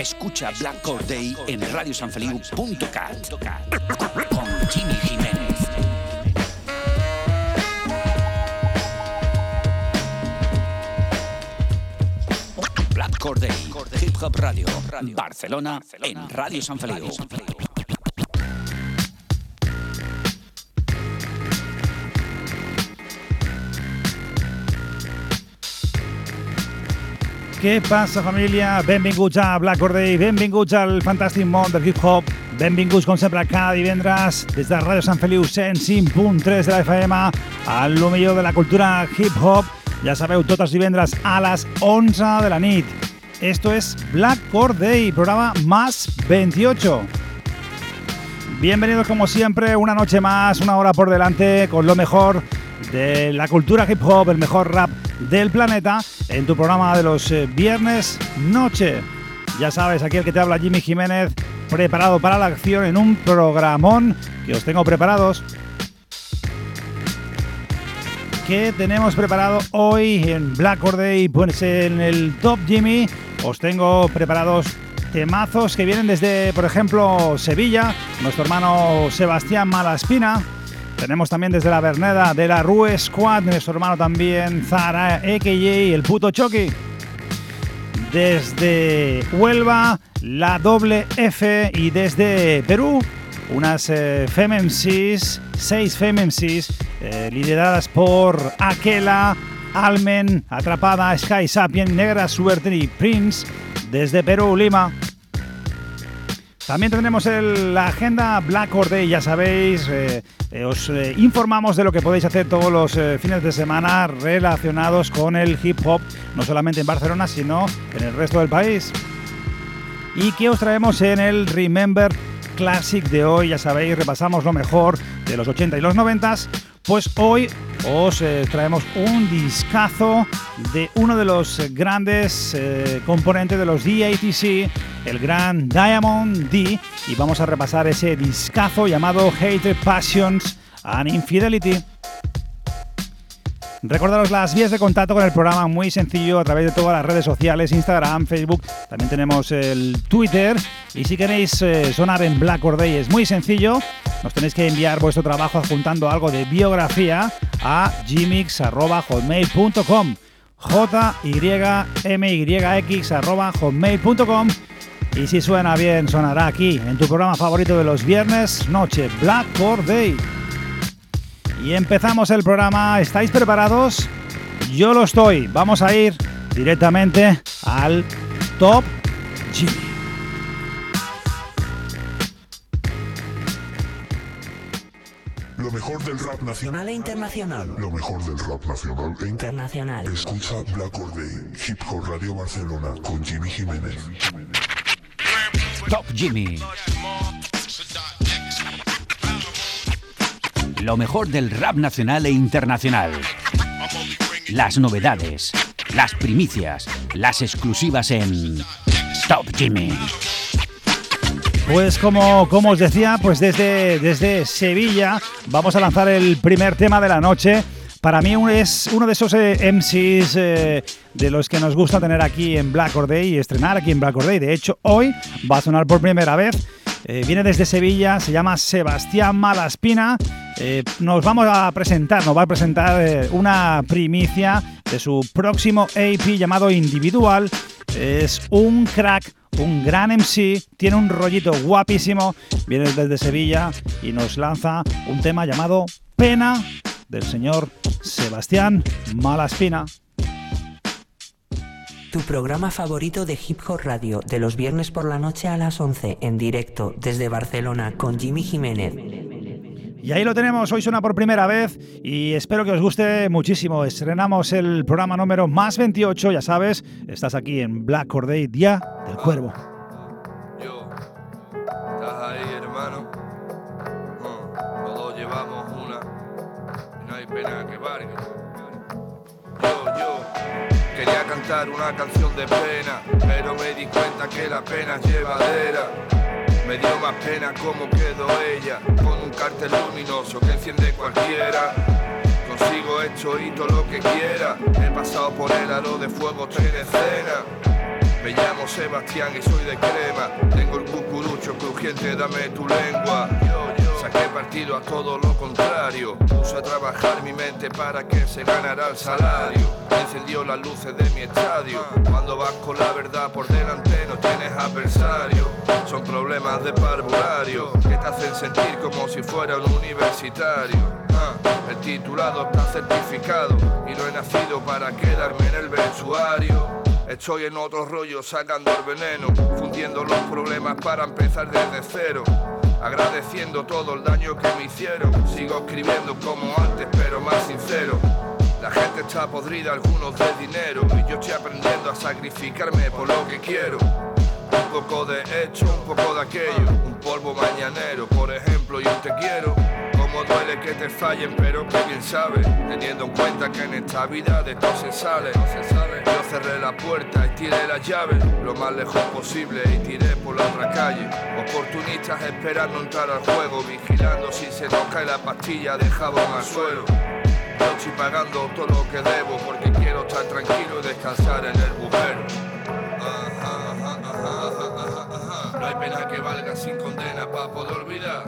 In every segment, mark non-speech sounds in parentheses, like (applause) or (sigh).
Escucha Black Core Day en radiosanfeliu.cat con Jimmy Jiménez. Black Core Day, Hip Hop Radio, Barcelona, en Radio San Feliu. Què passa, família? Benvinguts a Black Day, benvinguts al fantàstic món del hip-hop, benvinguts, com sempre, cada divendres des de Ràdio Sant Feliu 105.3 de la FM a lo de la cultura hip-hop. Ja sabeu, tots els divendres a les 11 de la nit. Esto es Black Day, programa más 28. Bienvenidos como siempre, una noche más, una hora por delante con lo mejor de la cultura hip hop, el mejor rap del planeta, en tu programa de los eh, viernes noche. Ya sabes, aquí el que te habla Jimmy Jiménez, preparado para la acción en un programón que os tengo preparados. ¿Qué tenemos preparado hoy en Black Day? Pues en el Top Jimmy os tengo preparados temazos que vienen desde, por ejemplo, Sevilla, nuestro hermano Sebastián Malaspina. Tenemos también desde la Verneda de la Rue Squad, nuestro hermano también Zara, a.k.a. el puto Chucky. Desde Huelva, la doble F y desde Perú, unas eh, seis FemMCs, eh, lideradas por Aquela, Almen, Atrapada, Sky Sapien, Negra Suerte y Prince, desde Perú, Lima. También tendremos la agenda Black Or Day, ya sabéis, eh, eh, os eh, informamos de lo que podéis hacer todos los fines de semana relacionados con el hip hop, no solamente en Barcelona, sino en el resto del país. ¿Y qué os traemos en el Remember Classic de hoy? Ya sabéis, repasamos lo mejor de los 80 y los 90 pues hoy os eh, traemos un discazo de uno de los grandes eh, componentes de los DATC, el gran Diamond D, y vamos a repasar ese discazo llamado Hate Passions and Infidelity. Recordaros las vías de contacto con el programa, muy sencillo, a través de todas las redes sociales, Instagram, Facebook, también tenemos el Twitter. Y si queréis eh, sonar en Black Day, es muy sencillo. Nos tenéis que enviar vuestro trabajo adjuntando algo de biografía a gmix.hotmail.com j y si suena bien, sonará aquí, en tu programa favorito de los viernes, noche, Black Day. Y empezamos el programa. ¿Estáis preparados? Yo lo estoy. Vamos a ir directamente al Top Jimmy. Lo mejor del rap nacional e internacional. Lo mejor del rap nacional e internacional. Escucha Black Or Day, Hip Hop Radio Barcelona con Jimmy Jiménez. Top Jimmy. Lo mejor del rap nacional e internacional. Las novedades, las primicias, las exclusivas en Top Jimmy. Pues como, como os decía, pues desde, desde Sevilla vamos a lanzar el primer tema de la noche. Para mí es uno de esos eh, MCs eh, de los que nos gusta tener aquí en Black Or Day y estrenar aquí en Black Or Day. De hecho, hoy va a sonar por primera vez. Eh, viene desde Sevilla, se llama Sebastián Malaspina eh, nos vamos a presentar, nos va a presentar eh, una primicia de su próximo AP llamado Individual. Es un crack, un gran MC, tiene un rollito guapísimo, viene desde Sevilla y nos lanza un tema llamado Pena del señor Sebastián Malaspina. Tu programa favorito de Hip Hop Radio, de los viernes por la noche a las 11, en directo desde Barcelona con Jimmy Jiménez. Y ahí lo tenemos, hoy suena por primera vez y espero que os guste muchísimo. Estrenamos el programa número más 28, ya sabes, estás aquí en Black Corday, Día del Cuervo. Yo, ¿estás ahí, hermano? Mm, todos llevamos una y no hay pena que valga. Yo, yo, quería cantar una canción de pena, pero me di cuenta que la pena es llevadera. Me dio más pena cómo quedó ella, con un cartel luminoso que enciende cualquiera. Consigo hecho y todo lo que quiera, he pasado por el aro de fuego tres escenas. Me llamo Sebastián y soy de crema. Tengo el cucurucho crujiente, dame tu lengua. Saqué partido a todo lo contrario. Puse a trabajar mi mente para que se ganara el salario. Encendió las luces de mi estadio. Cuando vas con la verdad por delante no tienes adversario. Son problemas de parvulario que te hacen sentir como si fuera un universitario. Ah, el titulado está certificado y no he nacido para quedarme en el vestuario. Estoy en otro rollo sacando el veneno, fundiendo los problemas para empezar desde cero. Agradeciendo todo el daño que me hicieron, sigo escribiendo como antes, pero más sincero. La gente está podrida, algunos de dinero, y yo estoy aprendiendo a sacrificarme por lo que quiero. Un poco de hecho, un poco de aquello, un polvo mañanero, por ejemplo, yo te quiero. Como duele que te fallen, pero que bien sabe, teniendo en cuenta que en esta vida de todo se sale. Yo cerré la puerta y tiré la llave lo más lejos posible y tiré por la otra calle. Oportunistas esperando entrar al juego, vigilando si se nos cae la pastilla de jabón al suelo. Yo estoy pagando todo lo que debo porque quiero estar tranquilo y descansar en el bujero. No hay pena que valga sin condena para poder olvidar.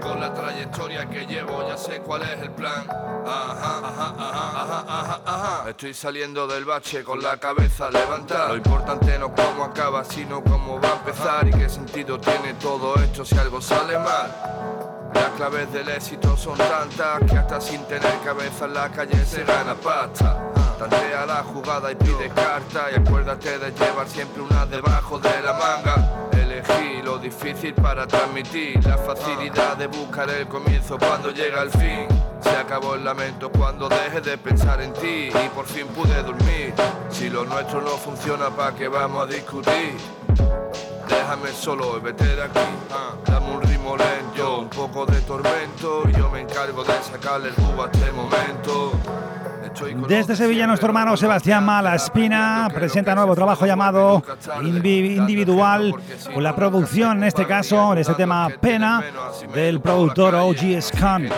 Con la trayectoria que llevo ya sé cuál es el plan. Estoy saliendo del bache con la cabeza levantada. Lo importante no es cómo acaba, sino cómo va a empezar y qué sentido tiene todo esto si algo sale mal. Las claves del éxito son tantas que hasta sin tener cabeza en la calle se gana pasta. Tantea la jugada y pide carta y acuérdate de llevar siempre una debajo de la manga. Elegí lo difícil para transmitir la facilidad de buscar el comienzo cuando llega el fin. Se acabó el lamento cuando deje de pensar en ti y por fin pude dormir. Si lo nuestro no funciona, ¿para qué vamos a discutir? Déjame solo y vete de aquí. dame un ritmo lento, Desde Sevilla, nuestro hermano Sebastián Malaspina presenta nuevo trabajo llamado Individual, con la producción, en este caso, en este tema Pena, del productor OG Scan.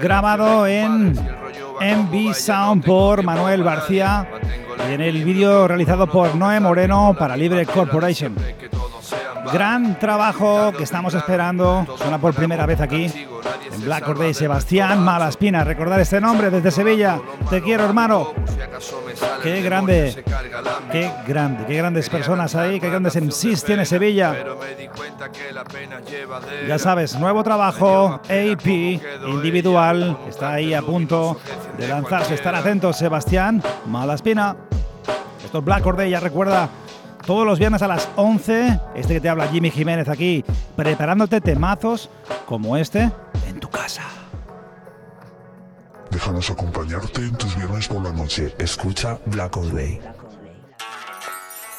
Grabado en MV Sound por Manuel García y en el vídeo realizado por Noé Moreno para Libre Corporation. Gran trabajo que estamos esperando. Suena por primera vez aquí en Black Corday Sebastián Malaspina. Recordar este nombre desde Sevilla. Te quiero, hermano. Qué grande, qué grande, qué grandes personas ahí, qué grandes MCs tiene Sevilla. Ya sabes, nuevo trabajo, AP, individual, está ahí a punto de lanzarse. Estar atentos, Sebastián Malaspina. Esto es Black Corday, ya recuerda, todos los viernes a las 11, este que te habla Jimmy Jiménez aquí, preparándote temazos como este en tu casa. Déjanos acompañarte en tus viernes por la noche. Escucha Black Day.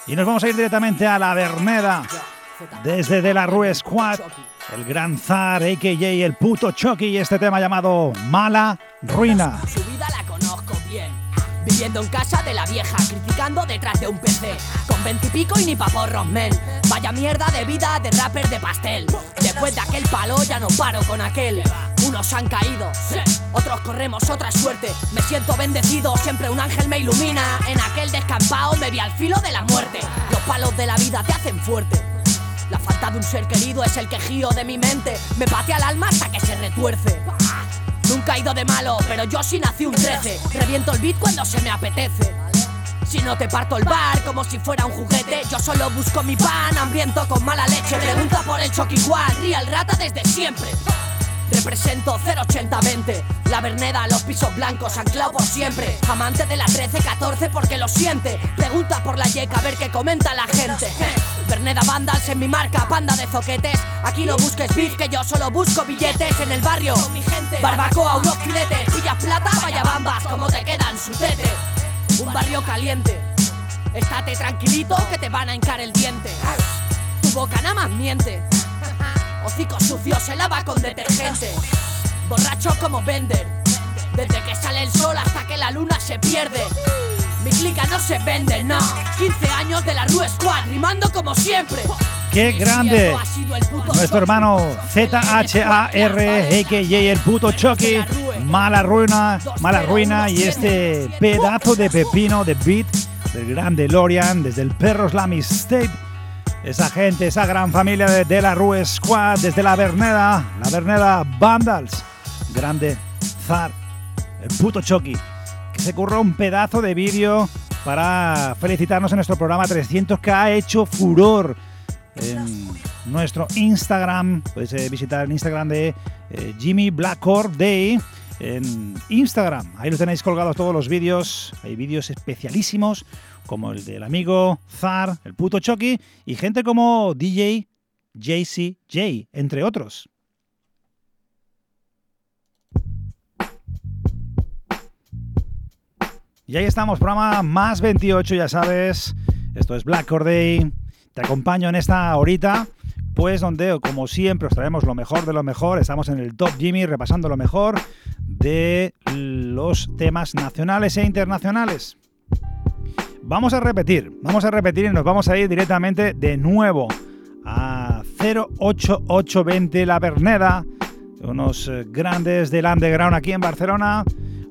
Y nos vamos a ir directamente a la Verneda, desde De la Rue Squad, el gran zar, a.k.a. el puto Chucky, y este tema llamado Mala Ruina. Viviendo en casa de la vieja, criticando detrás de un PC. Con veintipico y ni paporros, men. Vaya mierda de vida de rapper de pastel. Después de aquel palo ya no paro con aquel. Unos han caído, otros corremos otra suerte. Me siento bendecido, siempre un ángel me ilumina. En aquel descampado me vi al filo de la muerte. Los palos de la vida te hacen fuerte. La falta de un ser querido es el quejío de mi mente. Me patea el alma hasta que se retuerce. Nunca he ido de malo, pero yo sí nací un 13. Reviento el beat cuando se me apetece. Si no te parto el bar como si fuera un juguete, yo solo busco mi pan, hambriento con mala leche. Pregunta por el choque igual, real rata desde siempre. Represento 08020, la Verneda, los pisos blancos, anclado por siempre. Amante de la 13-14 porque lo siente. Pregunta por la yeca a ver qué comenta la gente. Verneda Vandals en mi marca, panda de zoquetes. Aquí no busques beef, que yo solo busco billetes en el barrio. mi gente, barbacoa, unos filetes, pillas plata, vaya bambas, como te quedan su tete. Un barrio caliente, estate tranquilito que te van a hincar el diente. Tu boca nada más miente. Hocico sucio se lava con detergente. Borracho como Bender. Desde que sale el sol hasta que la luna se pierde. Mi clica no se vende, no. 15 años de la Rue Squad, rimando como siempre. ¡Qué grande! Nuestro hermano Z-H-A-R, a.k.a. el puto Chucky. Mala ruina, mala ruina. Y este pedazo de pepino de beat del grande Lorian desde el Perro Slam State. Esa gente, esa gran familia de, la Rue Squad, desde la Verneda, la Verneda Vandals. Grande Zar, el puto Chucky se curró un pedazo de vídeo para felicitarnos en nuestro programa 300 que ha hecho furor en nuestro Instagram. Puedes eh, visitar el Instagram de eh, Jimmy Blackcore Day en Instagram. Ahí lo tenéis colgados todos los vídeos. Hay vídeos especialísimos como el del amigo Zar, el puto Chucky y gente como DJ JCJ, entre otros. Y ahí estamos, programa más 28, ya sabes. Esto es Black Day. Te acompaño en esta horita, pues donde, como siempre, os traemos lo mejor de lo mejor. Estamos en el Top Jimmy repasando lo mejor de los temas nacionales e internacionales. Vamos a repetir, vamos a repetir y nos vamos a ir directamente de nuevo a 08820 La Verneda, unos eh, grandes del underground aquí en Barcelona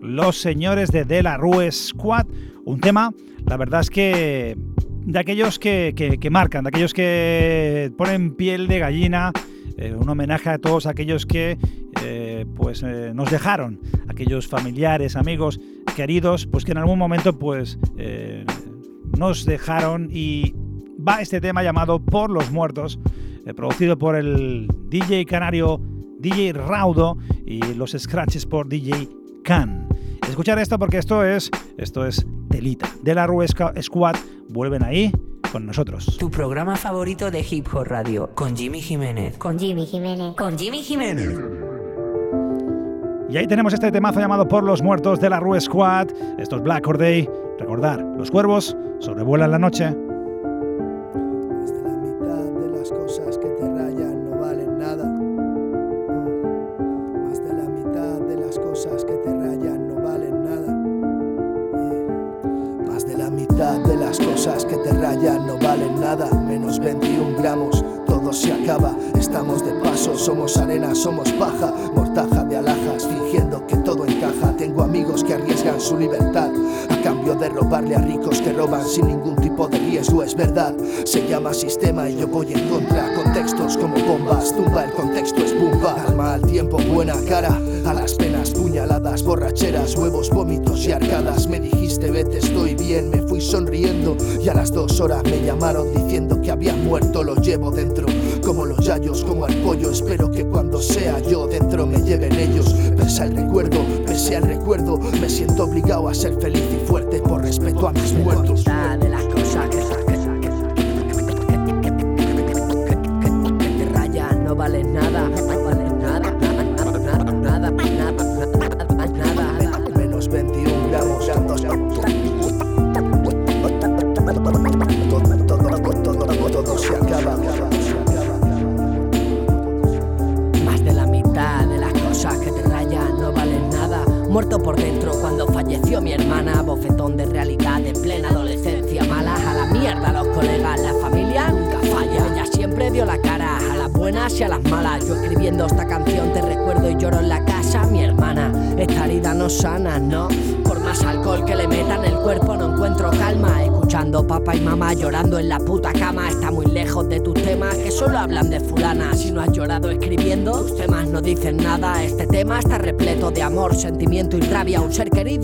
los señores de De La Rue Squad. Un tema, la verdad es que de aquellos que, marcan, de aquellos que ponen piel de gallina, eh, un homenaje a todos aquellos que eh, pues eh, nos dejaron, aquellos familiares, amigos, queridos, pues que en algún momento pues nos dejaron y va este tema llamado Por los Muertos, producido por el DJ canario DJ Raudo y los scratches por DJ Can. Escuchar esto porque esto es, esto es telita. De la Rue Squad vuelven ahí con nosotros. Tu programa favorito de Hip Hop Radio con Jimmy Jiménez. Con Jimmy Jiménez. Con Jimmy Jiménez. Y ahí tenemos este temazo llamado Por los Muertos de la Rue Squad. Esto es Black Day. Recordar, los cuervos sobrevuelan la noche. Nada, menos 21 gramos, todo se acaba, estamos de paso, somos arena, somos paja, mortaja de alhajas, fingiendo tengo amigos que arriesgan su libertad, a cambio de robarle a ricos que roban sin ningún tipo de riesgo, es verdad, se llama sistema y yo voy en contra, contextos como bombas, tumba el contexto es bomba, alma al tiempo, buena cara, a las penas, puñaladas, borracheras, huevos, vómitos y arcadas, me dijiste vete, estoy bien, me fui sonriendo y a las dos horas me llamaron diciendo que había muerto, lo llevo dentro, como los yayos, como el pollo, espero que cuando sea yo dentro me lleven ellos, pese al recuerdo, pese al recuerdo, me siento obligado a ser feliz y fuerte por respeto a mis muertos.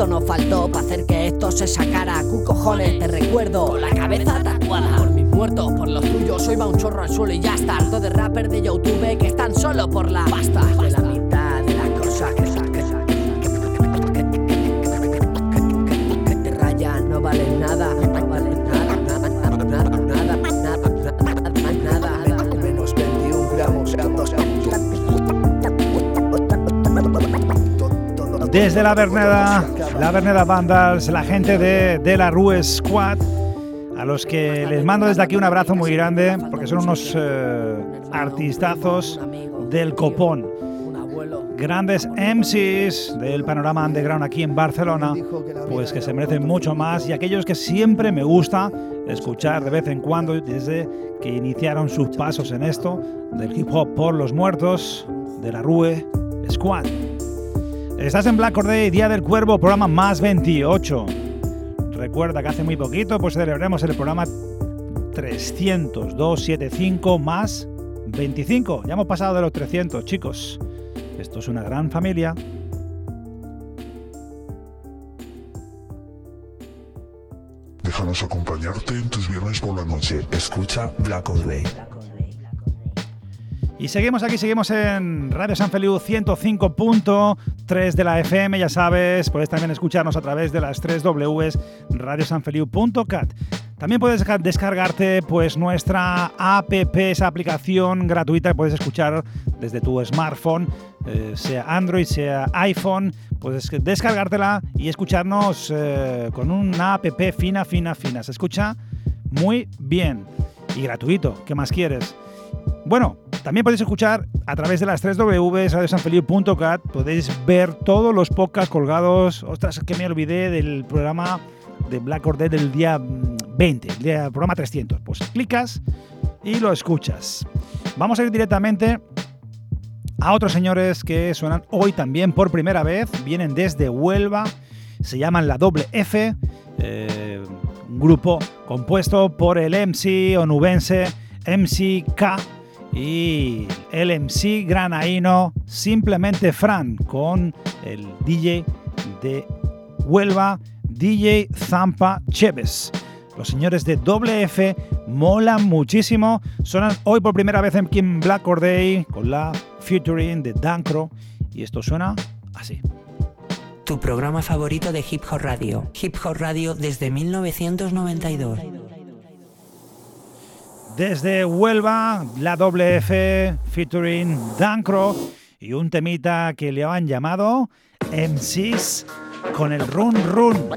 no faltó para hacer que esto se sacara. Cu cojones, te recuerdo. Con la cabeza tatuada. Por mis muertos, por los tuyos. Soy va un chorro al suelo y ya está. Harto de rapper de YouTube que están solo por la pasta. De la mitad de las cosas que te no valen nada. No valen nada, nada. Menos 21 gramos. Desde la Berneda la Verneda Vandals, la gente de, de la Rue Squad, a los que les mando desde aquí un abrazo muy grande, porque son unos eh, artistazos del copón. Grandes MCs del panorama underground aquí en Barcelona, pues que se merecen mucho más y aquellos que siempre me gusta escuchar de vez en cuando desde que iniciaron sus pasos en esto del hip hop por los muertos de la Rue Squad. Estás en Black Corday, Día del Cuervo, programa más 28. Recuerda que hace muy poquito pues celebraremos el programa 300, más 25. Ya hemos pasado de los 300, chicos. Esto es una gran familia. Déjanos acompañarte en tus viernes por la noche. Escucha Black Day. Y seguimos aquí, seguimos en Radio San Feliu 105.3 de la FM, ya sabes, puedes también escucharnos a través de las 3 Ws radiosanfeliu.cat. También puedes descargarte pues nuestra app, esa aplicación gratuita que puedes escuchar desde tu smartphone, eh, sea Android, sea iPhone, puedes descargártela y escucharnos eh, con una app fina, fina, fina. Se escucha muy bien y gratuito, ¿qué más quieres? Bueno, también podéis escuchar a través de las 3 W, radiosanfeliu.cat, podéis ver todos los podcasts colgados. Ostras, que me olvidé del programa de Black or Dead del día 20, el día, programa 300. Pues clicas y lo escuchas. Vamos a ir directamente a otros señores que suenan hoy también por primera vez. Vienen desde Huelva, se llaman la Doble F, eh, un grupo compuesto por el MC onubense MCK y el MC granaíno simplemente Fran con el DJ de Huelva, DJ Zampa Cheves. Los señores de WF molan muchísimo. Sonan hoy por primera vez en Kim Black Or Day con la featuring de Dancro. Y esto suena así. Tu programa favorito de Hip Hop Radio. Hip Hop Radio desde 1992. Desde Huelva, la WF featuring Dancro y un temita que le han llamado MCs con el run run.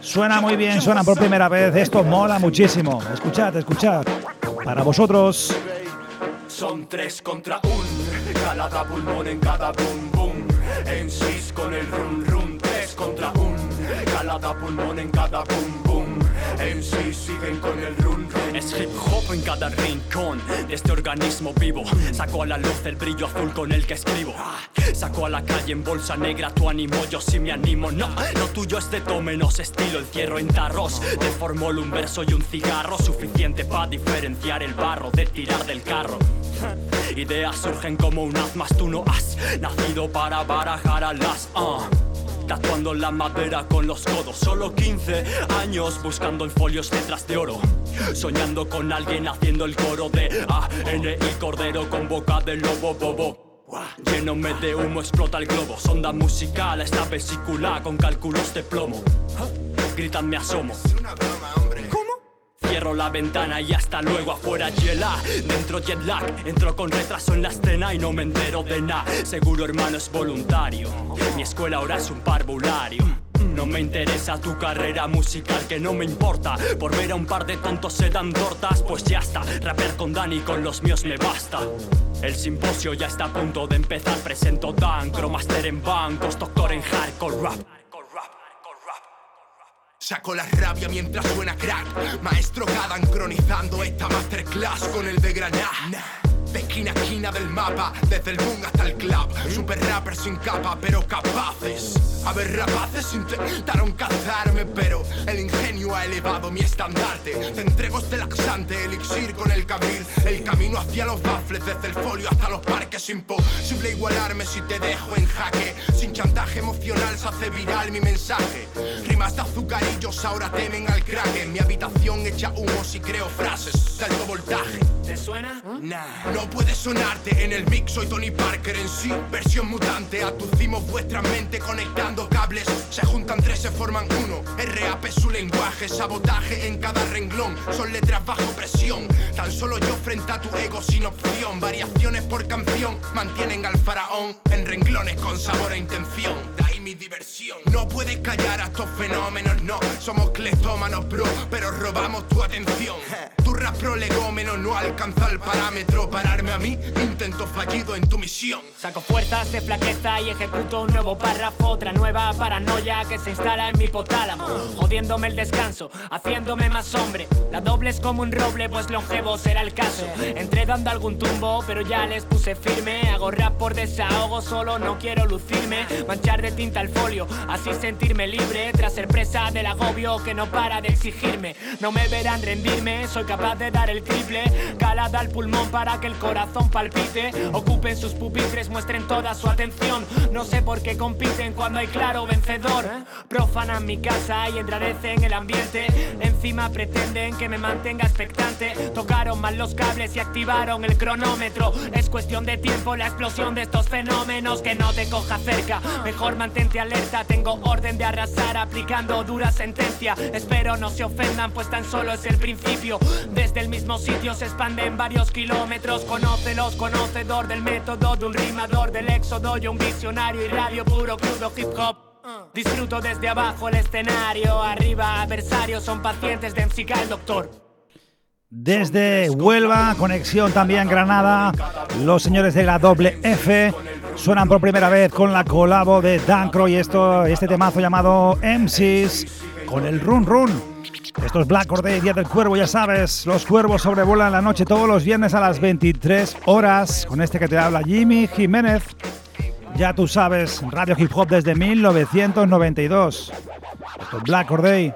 Suena muy bien, suena por primera vez, esto mola muchísimo. Escuchad, escuchad. Para vosotros. Son tres contra un, cada pulmón en cada boom boom. MCs con el run run, tres contra un, cada pulmón en cada boom boom. MCs siguen con el run run. Es hip hop en cada rincón de este organismo vivo. Saco a la luz el brillo azul con el que escribo. Saco a la calle en bolsa negra tu ánimo, yo sí me animo. No, lo tuyo es de menos estilo. Encierro en tarros de formol un verso y un cigarro. Suficiente para diferenciar el barro de tirar del carro. Ideas surgen como un haz, más tú no has nacido para barajar a las. Uh. Tatuando la madera con los codos, solo 15 años buscando en folios letras de oro. Soñando con alguien haciendo el coro de A, N y Cordero con boca de lobo bobo. Llenome de humo, explota el globo. Sonda musical, esta vesícula con cálculos de plomo. Gritan, me asomo. Cierro la ventana y hasta luego afuera hiela Dentro jet lag, entro con retraso en la escena y no me entero de nada Seguro hermano es voluntario Mi escuela ahora es un parvulario no me interesa tu carrera musical, que no me importa. Por ver a un par de tontos se dan tortas, pues ya está. Rapper con Dani, con los míos me basta. El simposio ya está a punto de empezar. Presento Dan, Cromaster en bancos, doctor en hardcore rap. Saco la rabia mientras suena crack. Maestro Gadan cronizando esta masterclass con el de Granada. De esquina a esquina del mapa, desde el boom hasta el club. Super rapper sin capa, pero capaces. A ver, rapaces intentaron cazarme, pero el ingenio ha elevado mi estandarte. Te entrego este laxante elixir con el cabril. El camino hacia los baffles, desde el folio hasta los parques. Imposible igualarme si te dejo en jaque. Sin chantaje emocional se hace viral mi mensaje. Rimas de azucarillos ahora temen al crack. En mi habitación echa humo si creo frases de alto voltaje. ¿Te suena? Nah. No puede sonarte en el mix, soy Tony Parker en sí, versión mutante. Atucimos vuestra mente conectando cables. Se juntan tres, se forman uno. RAP es su lenguaje, sabotaje en cada renglón. Son letras bajo presión. Tan solo yo frente a tu ego sin opción. Variaciones por canción mantienen al faraón en renglones con sabor e intención. De ahí mi diversión. No puedes callar a estos fenómenos, no. Somos cleptómanos, bro, pero robamos tu atención. Tu rap prolegómeno no alcanza el parámetro. Pararme a mí, intento fallido en tu misión. Saco fuerzas de flaqueza y ejecuto un nuevo párrafo, otra nueva paranoia que se instala en mi potálamo, jodiéndome el descanso, haciéndome más hombre. La doble es como un roble, pues longevo será el caso. Entré dando algún tumbo, pero ya les puse firme. Hago rap por desahogo, solo no quiero lucirme, manchar de tinta el folio, así sentirme libre tras ser presa del agobio que no para de exigirme. No me verán rendirme, soy capaz de dar el triple, calada al pulmón para que el corazón palpite. Ocupen sus pupitres, muestren toda su atención. No sé por qué compiten cuando hay claro vencedor. Profanan mi casa y enrarecen el ambiente. Encima pretenden que me mantenga expectante. Tocaron mal los cables y activaron el cronómetro. Es cuestión de tiempo la explosión de estos fenómenos que no te coja cerca. Mejor mantente alerta, tengo orden de arrasar aplicando dura sentencia. Espero no se ofendan, pues tan solo es el principio. Desde el mismo sitio se expanden varios kilómetros. Conócelos, conocedor del método de un rimador del éxodo. Yo un visionario y radio puro, crudo hip hop. Disfruto desde abajo el escenario, arriba adversarios son pacientes de MC el doctor. Desde Huelva, conexión también Granada, los señores de la doble F suenan por primera vez con la colabo de Dancro y esto, este temazo llamado MCs con el Run Run. Esto es Black Day, Día del Cuervo, ya sabes, los cuervos sobrevuelan la noche todos los viernes a las 23 horas con este que te habla Jimmy Jiménez. Ya tú sabes, Radio Hip Hop desde 1992. Esto es Black Day.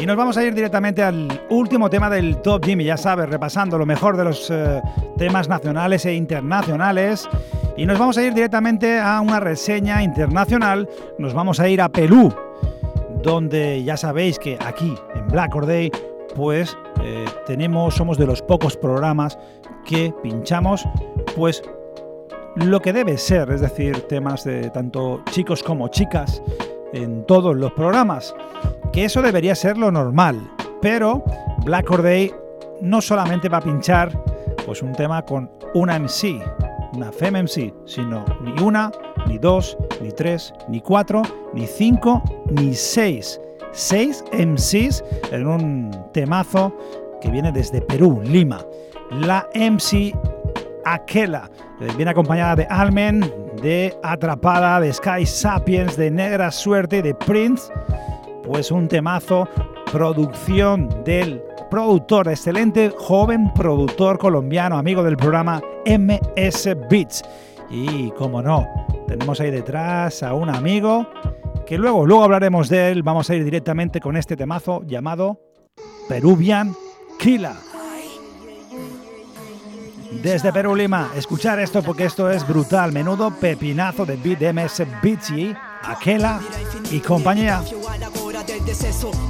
Y nos vamos a ir directamente al último tema del Top Jimmy, ya sabes, repasando lo mejor de los eh, temas nacionales e internacionales. Y nos vamos a ir directamente a una reseña internacional. Nos vamos a ir a Perú, donde ya sabéis que aquí en Black Or Day, pues eh, tenemos, somos de los pocos programas que pinchamos, pues lo que debe ser, es decir, temas de tanto chicos como chicas en todos los programas que eso debería ser lo normal, pero Black Or Day no solamente va a pinchar pues un tema con una MC, una Fem MC, sino ni una, ni dos, ni tres, ni cuatro, ni cinco, ni seis. Seis MCs en un temazo que viene desde Perú, Lima. La MC Aquela eh, viene acompañada de Almen, de Atrapada, de Sky Sapiens, de Negra Suerte, de Prince pues un temazo, producción del productor, excelente joven productor colombiano, amigo del programa MS Beats. Y como no, tenemos ahí detrás a un amigo que luego, luego hablaremos de él. Vamos a ir directamente con este temazo llamado Peruvian Killer. Desde Perú Lima, escuchar esto porque esto es brutal. Menudo pepinazo de beat de MS Beats y Aquela y compañía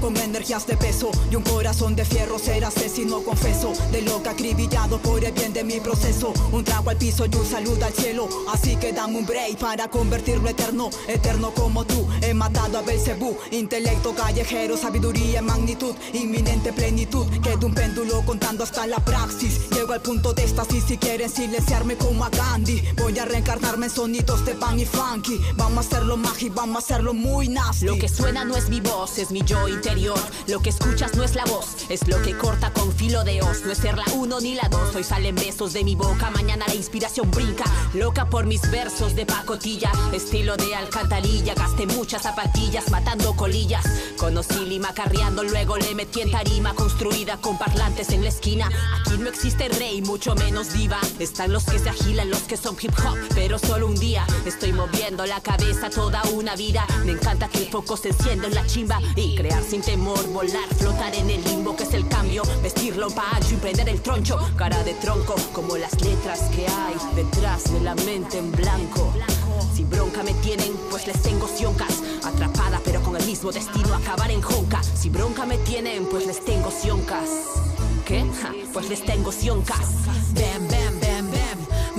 con energías de peso y un corazón de fierro ser asesino confeso de lo que acribillado por el bien de mi proceso un trago al piso y un saludo al cielo así que dame un break para convertirlo eterno eterno como tú he matado a Belcebú intelecto callejero sabiduría en magnitud inminente plenitud quedo un péndulo contando hasta la praxis llego al punto de éxtasis si quieren silenciarme como a Gandhi voy a reencarnarme en sonidos de pan y funky vamos a hacerlo mágico vamos a hacerlo muy nasty. Lo que suena no es mi voz es mi yo interior. Lo que escuchas no es la voz, es lo que corta con filo de os. No es ser la uno ni la dos, hoy salen besos de mi boca. Mañana la inspiración brinca, loca por mis versos de pacotilla. Estilo de alcantarilla, gasté muchas zapatillas matando colillas. Conocí Lima carriando, luego le metí en tarima construida con parlantes en la esquina. Aquí no existe rey, mucho menos diva. Están los que se agilan, los que son hip hop, pero solo un día. Estoy moviendo la cabeza toda una vida. Me encanta que el foco se encienda en la chimba crear sin temor, volar, flotar en el limbo que es el cambio, vestirlo pacho y prender el troncho, cara de tronco como las letras que hay detrás de la mente en blanco. Si bronca me tienen, pues les tengo sioncas, atrapada pero con el masoquismo, destino acabar en jonca. Si bronca me tienen, pues les tengo sioncas. ¿Qué? pues les tengo sioncas. Bam.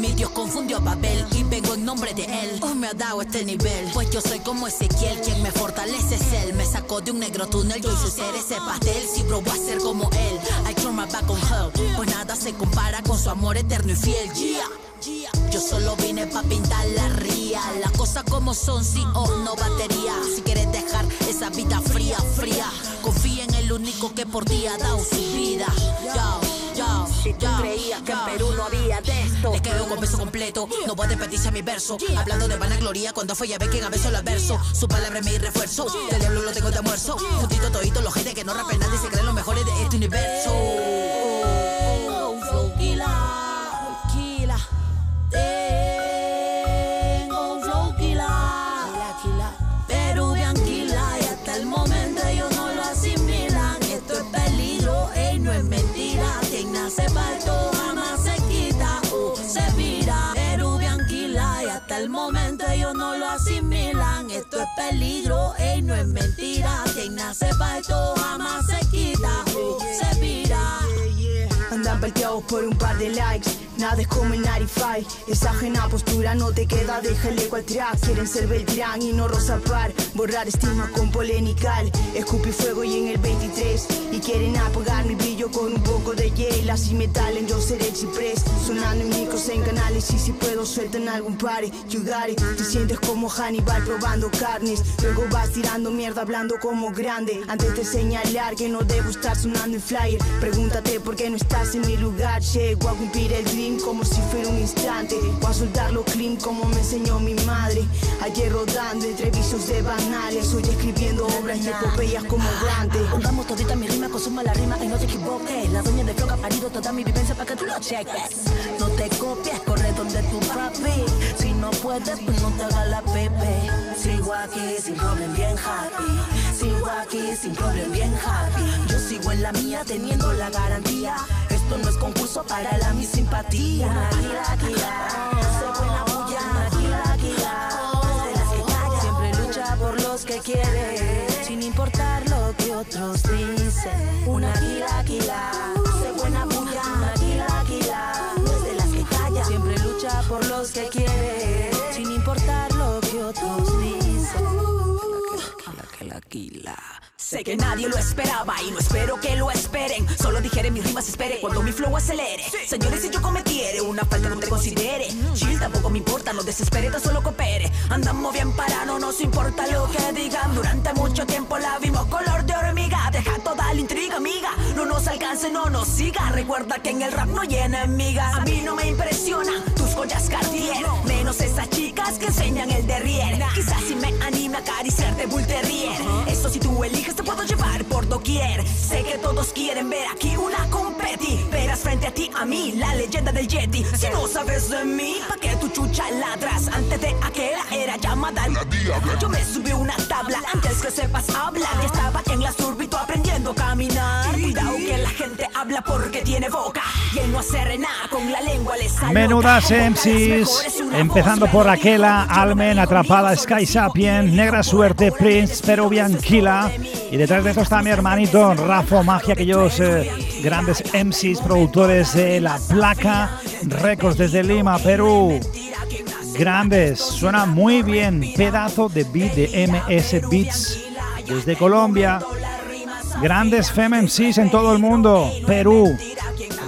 Mi Dios confundió a Babel y vengo en nombre de él. Hoy me ha dado este nivel. Pues yo soy como Ezequiel, quien me fortalece es él. Me sacó de un negro túnel, yo hice ser ese pastel. Si voy a ser como él. I turn my back on hell. Pues nada se compara con su amor eterno y fiel. Yeah. Yo solo vine pa' pintar la ría. Las cosas como son, sí o no batería. Si quieres dejar esa vida fría, fría, confía en el único que por ti ha dado su vida. Yo, si tú creías que en Perú no había de esto, le quedo con beso completo. No puedes pedirse a mi verso. Hablando de vanagloria, cuando fue ya ve quién a beso el verso. Su palabra es mi refuerzo. Del diablo lo tengo de almuerzo. Juntito todito los gente que no rapen nadie se creen los mejores de este universo. Flow killer, killer. Peligro, ey, no es mentira. Quien nace parto jamás se quita o se vira. Andan palteados por un par de likes. Nada es como el 95 Esa ajena postura no te queda, déjale cual track Quieren ser Beltrán y no Rosa Par Borrar estima con polenical Escupí fuego y en el 23 de Yale Así me talen, yo seré el ciprés Sonando en micros en canales Y si puedo suelta en algún got it. Te sientes como Hannibal probando carnes. Luego vas tirando mierda hablando como grande. Antes de señalar que no debo estar sonando en flyer. Pregúntate por qué no estás en mi lugar. Llego a cumplir el dream como si fuera un instante. Voy a soltarlo clean como me enseñó mi madre. Ayer rodando entre visos de banales. Hoy escribiendo obras y epopeyas como Dante. Pongamos todita mi rima, consuma la rima y no te equivoques. La doña de flow ha toda mi vivencia para que tú lo cheques. No te copies, corre donde tu papi. Si no puedes, pues no te hagas la pepe. Sigo aquí sin problem, bien happy. Sigo aquí sin problem, bien happy. Yo sigo en la mía teniendo la garantía. Esto no es concurso para la mi simpatía. Una guía, buena bulla Una Siempre lucha por los que quiere. Sin importar lo que otros dicen. Una guía, guía por los que quiere Sin importar lo que otros dicen Sé que nadie lo esperaba y no espero que lo esperen. Solo dijere mis rimas espere cuando mi flow acelere. Señores, si yo cometiere una falta no te considere. Chill tampoco me importa, no desespere, tan solo coopere. Andamos bien para no nos importa lo que digan. Durante mucho tiempo la vimos color de hormiga. Deja toda la intriga, amiga. No nos alcance, no nos siga. Recuerda que en el rap no hay enemigas. A mí no me impresiona tus joyas Cartier. Menos esas chicas que enseñan el derrier. Quizás si me anime a acariciarte bull terrier. Eso si tú eliges te puedo llevar por doquier. Sé que todos quieren ver aquí una competi. Verás frente a ti a mí la leyenda del Yeti. Si no sabes de mí, pa' que tu chucha ladras. Antes de aquella era llamada la diabla. Yo me subí una tabla antes que sepas hablar. Ya estaba en la surbito aprendiendo a caminar. Cuidado que la gente habla porque tiene boca. Y él no hace nada con la lengua le sale. Menudas MCs, empezando por Aquela, Almen, Atrapada, Sky Sapien, Negra Suerte, Prince, Peruvian Killa. Y detrás de esto está mi hermanito Rafa Magia, aquellos eh, grandes MCs, productores de La Placa Records desde Lima, Perú. Grandes, suena muy bien. Pedazo de beat de MS Beats desde Colombia. Grandes FemMCs en todo el mundo. Perú,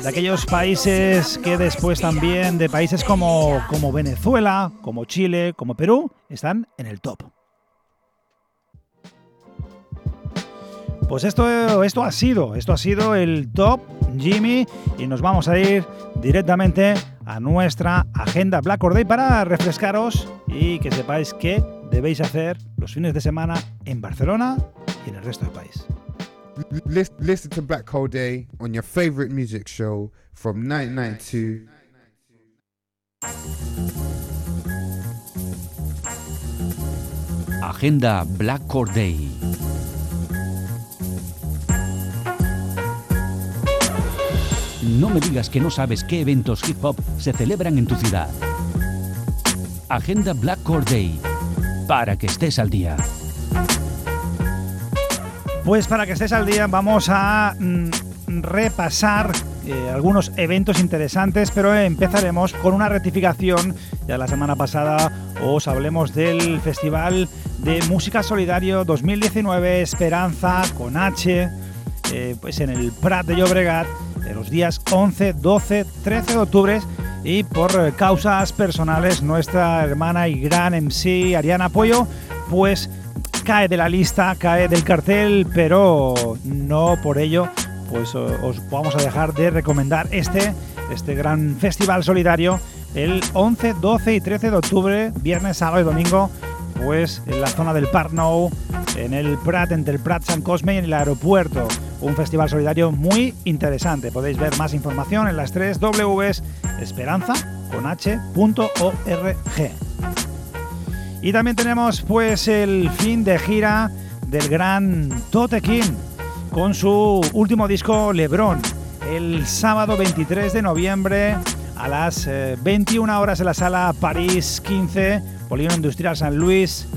de aquellos países que después también, de países como, como Venezuela, como Chile, como Perú, están en el top. Pues esto, esto ha sido, esto ha sido el top Jimmy y nos vamos a ir directamente a nuestra agenda Black Or Day para refrescaros y que sepáis qué debéis hacer los fines de semana en Barcelona y en el resto del país. Listen, to Black Hole Day on your favorite music show from 1992. Agenda Black Core Day. No me digas que no sabes qué eventos hip hop se celebran en tu ciudad. Agenda Black Core Day. Para que estés al día. Pues para que estés al día vamos a mm, repasar eh, algunos eventos interesantes, pero empezaremos con una rectificación. Ya la semana pasada os hablemos del Festival de Música Solidario 2019 Esperanza con H, eh, pues en el Prat de Llobregat, los días 11, 12, 13 de octubre. Y por causas personales, nuestra hermana y gran MC Ariana Pollo, pues cae de la lista, cae del cartel, pero no por ello pues os vamos a dejar de recomendar este, este gran festival solidario el 11, 12 y 13 de octubre, viernes, sábado y domingo, pues en la zona del Park Nou, en el Prat, entre el Prat San Cosme y en el aeropuerto. Un festival solidario muy interesante. Podéis ver más información en las tres esperanza con. Y también tenemos pues el fin de gira del gran Tote King con su último disco Lebron el sábado 23 de noviembre a las 21 eh, horas en la sala París 15, Polígono Industrial San Luis,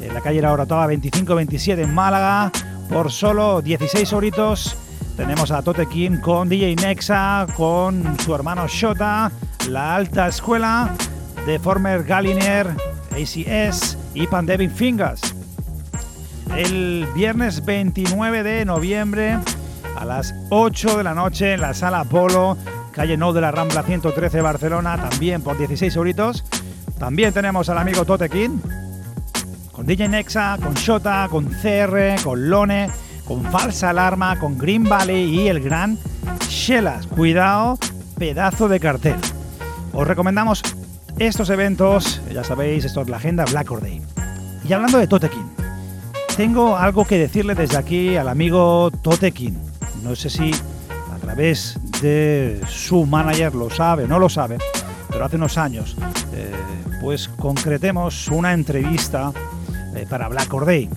en la calle La Oratoa 25-27 en Málaga, por solo 16 horitos. Tenemos a Tote King con DJ Nexa, con su hermano Shota, la alta escuela de Former Galliner, ACS y Pandemic Fingers. El viernes 29 de noviembre a las 8 de la noche en la sala Apolo, calle No de la Rambla 113 Barcelona, también por 16 euritos. También tenemos al amigo Tote King, con DJ Nexa, con Shota, con CR, con Lone, con Falsa Alarma, con Green Valley y el gran Shellas. Cuidado, pedazo de cartel. Os recomendamos estos eventos, ya sabéis, esto es la agenda Black Or Day. Y hablando de Totekin, tengo algo que decirle desde aquí al amigo Totekin. No sé si a través de su manager lo sabe, no lo sabe, pero hace unos años, eh, pues concretemos una entrevista eh, para Black Or Day.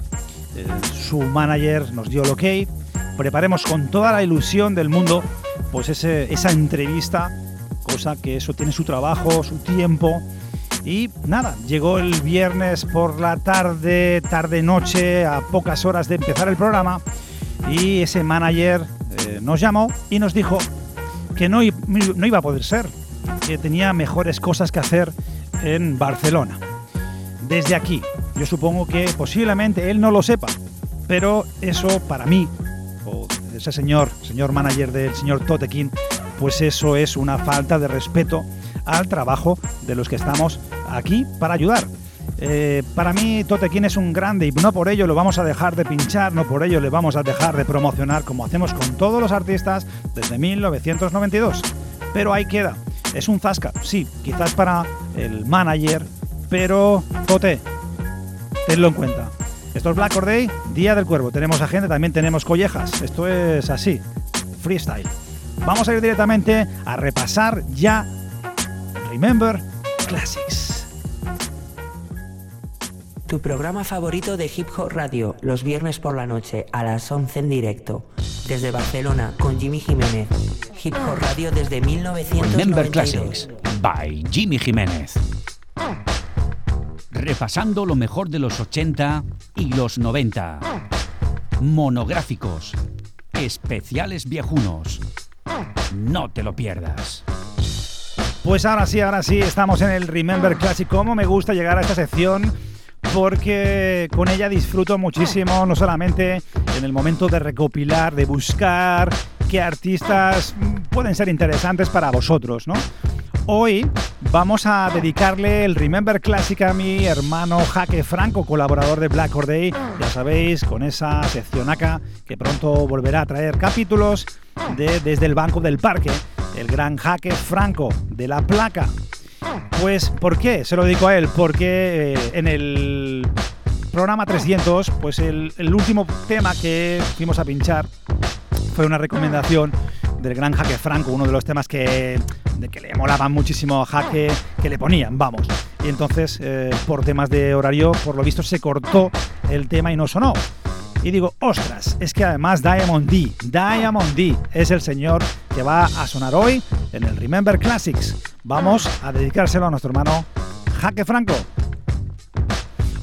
Eh, su manager nos dio el ok, preparemos con toda la ilusión del mundo pues esa entrevista que eso tiene su trabajo, su tiempo. Y nada, llegó el viernes por la tarde, tarde-noche, a pocas horas de empezar el programa, y ese manager eh, nos llamó y nos dijo que no, no iba a poder ser, que tenía mejores cosas que hacer en Barcelona. Desde aquí, yo supongo que posiblemente él no lo sepa, pero eso para mí, o ese señor, señor manager del señor Totekin, pues eso es una falta de respeto al trabajo de los que estamos aquí para ayudar. Eh, para mí Totequín es un grande y no por ello lo vamos a dejar de pinchar, no por ello le vamos a dejar de promocionar como hacemos con todos los artistas desde 1992. Pero ahí queda, es un zasca, sí, quizás para el manager, pero Tote, tenlo en cuenta. Esto es Black Or Day, Día del Cuervo. Tenemos agenda, también tenemos collejas. Esto es así, freestyle vamos a ir directamente a repasar ya Remember Classics. Tu programa favorito de Hip Hop Radio, los viernes por la noche a las 11 en directo. Desde Barcelona con Jimmy Jiménez. Hip Hop Radio desde 1992. Remember Classics by Jimmy Jiménez. Repasando lo mejor de los 80 y los 90. Monográficos. Especiales viejunos no te lo pierdas. Pues ahora sí, ahora sí, estamos en el Remember Classic. Como me gusta llegar a esta sección porque con ella disfruto muchísimo, no solamente en el momento de recopilar, de buscar qué artistas pueden ser interesantes para vosotros, ¿no? Hoy vamos a dedicarle el Remember Classic a mi hermano Jaque Franco, colaborador de Black Or ya sabéis, con esa sección acá que pronto volverá a traer capítulos de Desde el Banco del Parque, el gran Jaque Franco de la placa. Pues, ¿por qué? Se lo dedico a él, porque eh, en el programa 300, pues el último tema que fuimos a pinchar fue una recomendación del gran Jaque Franco, uno de los temas que, de que le molaban muchísimo a Jaque, que le ponían, vamos. Y entonces, eh, por temas de horario, por lo visto se cortó el tema y no sonó. Y digo, ostras, es que además Diamond D, Diamond D es el señor que va a sonar hoy en el Remember Classics. Vamos a dedicárselo a nuestro hermano Jaque Franco.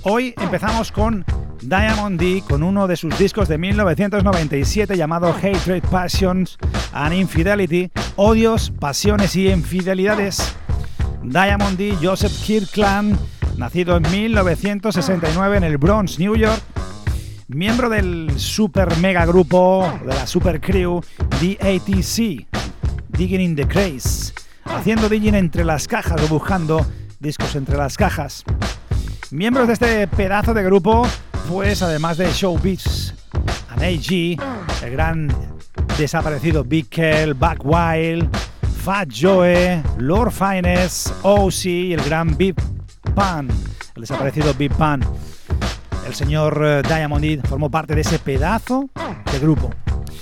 Hoy empezamos con Diamond D con uno de sus discos de 1997 llamado Hatred, Passions and Infidelity, Odios, Pasiones y Infidelidades. Diamond D, Joseph Kirkland, nacido en 1969 en el Bronx, New York, miembro del super mega grupo de la super crew DATC, Digging in the Craze, haciendo digging entre las cajas o buscando discos entre las cajas. Miembros de este pedazo de grupo, pues además de Showbiz, and AG, el gran desaparecido Big Kel, Back Wild, Fat Joe, Lord Finest, OC y el gran Big Pan, el desaparecido Big Pan. El señor eh, Diamond formó parte de ese pedazo de grupo.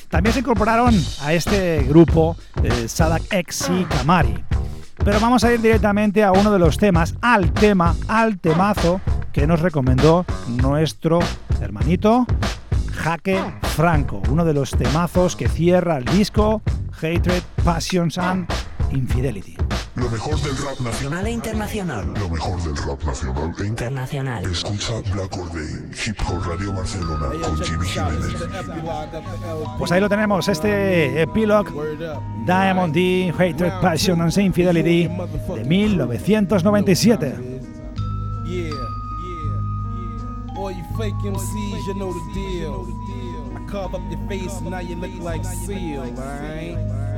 También se incorporaron a este grupo eh, Sadak X Kamari. Pero vamos a ir directamente a uno de los temas, al tema, al temazo que nos recomendó nuestro hermanito Jaque Franco, uno de los temazos que cierra el disco Hatred, Passions and Infidelity. Lo mejor del rap nacional e internacional. Lo mejor del rap nacional e internacional. Escucha Black Or Hip Hop Radio Barcelona con Jimmy Jiménez. Pues ahí lo tenemos, este epílogo Diamond D, Hatred, Passion and Infidelity de 1997. Yeah, yeah, Boy, you fake MCs, you know the deal. I carve up your face now you look like Seal, alright?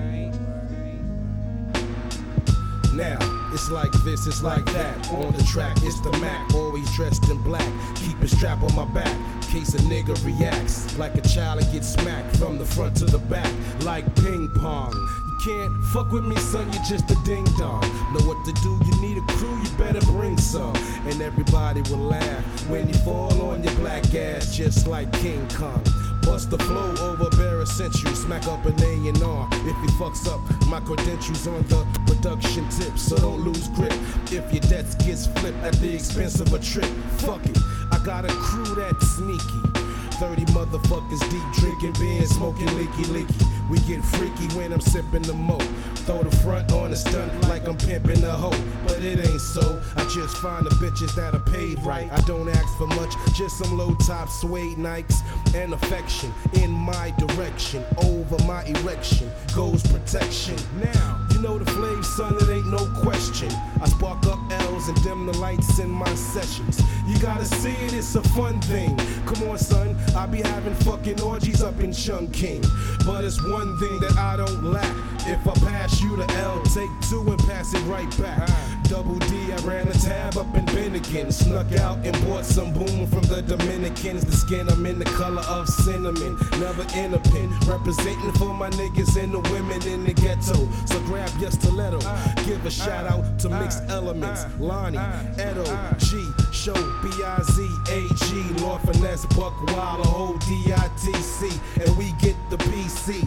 Now, it's like this, it's like that. On the track, it's the Mac, always dressed in black. Keep a strap on my back, case a nigga reacts. Like a child and gets smacked from the front to the back, like ping pong. You can't fuck with me, son, you're just a ding dong. Know what to do, you need a crew, you better bring some. And everybody will laugh when you fall on your black ass, just like King Kong. Bust the flow over bare century. Smack up an A&R if he fucks up my credentials on the production tip. So don't lose grip if your debts gets flipped at the expense of a trip. Fuck it, I got a crew that's sneaky. 30 motherfuckers deep drinking beer, smoking licky licky. We get freaky when I'm sipping the mo. Throw the front on the stunt like I'm pimping a hoe. But it ain't so. I just find the bitches that are paid right. I don't ask for much, just some low top suede Nikes and affection in my direction. Over my erection goes protection. Now, you know the flame, son, it ain't no question. I spark up And dim the lights in my sessions. You gotta see it, it's a fun thing. Come on, son, I be having fucking orgies up in King, But it's one thing that I don't lack. If I pass you the L, take two and pass it right back. Double D, I ran a tab up in Bennigan. Snuck out and bought some boom from the Dominicans. The skin, I'm in the color of cinnamon. Never in a pin. Representing for my niggas and the women in the ghetto. So grab your stiletto. Give a shout out to Mixed Elements. Lonnie, Edo, ah, ah. G, Show, B-I-Z-A-G. Lord Finesse, Buck Wild, whole D-I-T-C. And we get the PC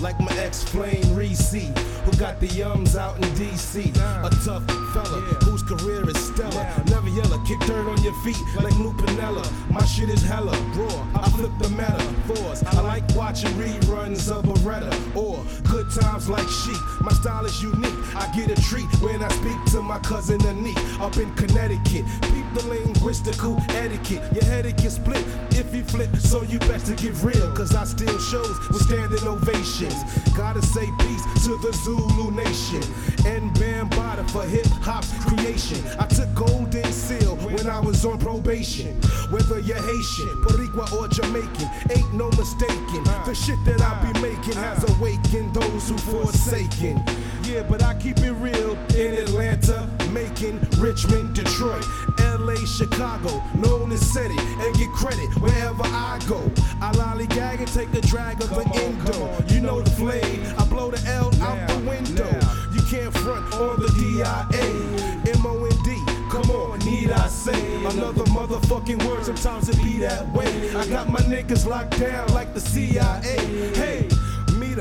like my ex Flame Reese, who got the yums out in DC. A tough fella whose career is stellar. Never yellow, kick dirt on your feet like Lou Pinella. My shit is hella raw. I flip the metaphors. I like watching reruns of Beretta or good times like Chic. My style is unique. I get a treat when I speak to my cousin Anik up in Connecticut. Peep the linguistical etiquette. Your head get split if you flip, so you best to get real. Cause I still shows with standing ovation. Gotta say peace to the Zulu nation and Bambada for hip hop's creation. I took Golden Seal when I was on probation. Whether you're Haitian, Boricua, or Jamaican, ain't no mistaking. The shit that I be making has awakened those who forsaken. Yeah, but I keep it real in Atlanta, Macon, Richmond, Detroit, LA, Chicago, known as city, and get credit wherever I go. I lollygag and take a drag of the endo. You know the flame, I blow the L out the window. You can't front on the DIA, M-O-N-D. Come on, need I say another motherfucking word? Sometimes it be that way. I got my niggas locked down like the CIA. Hey.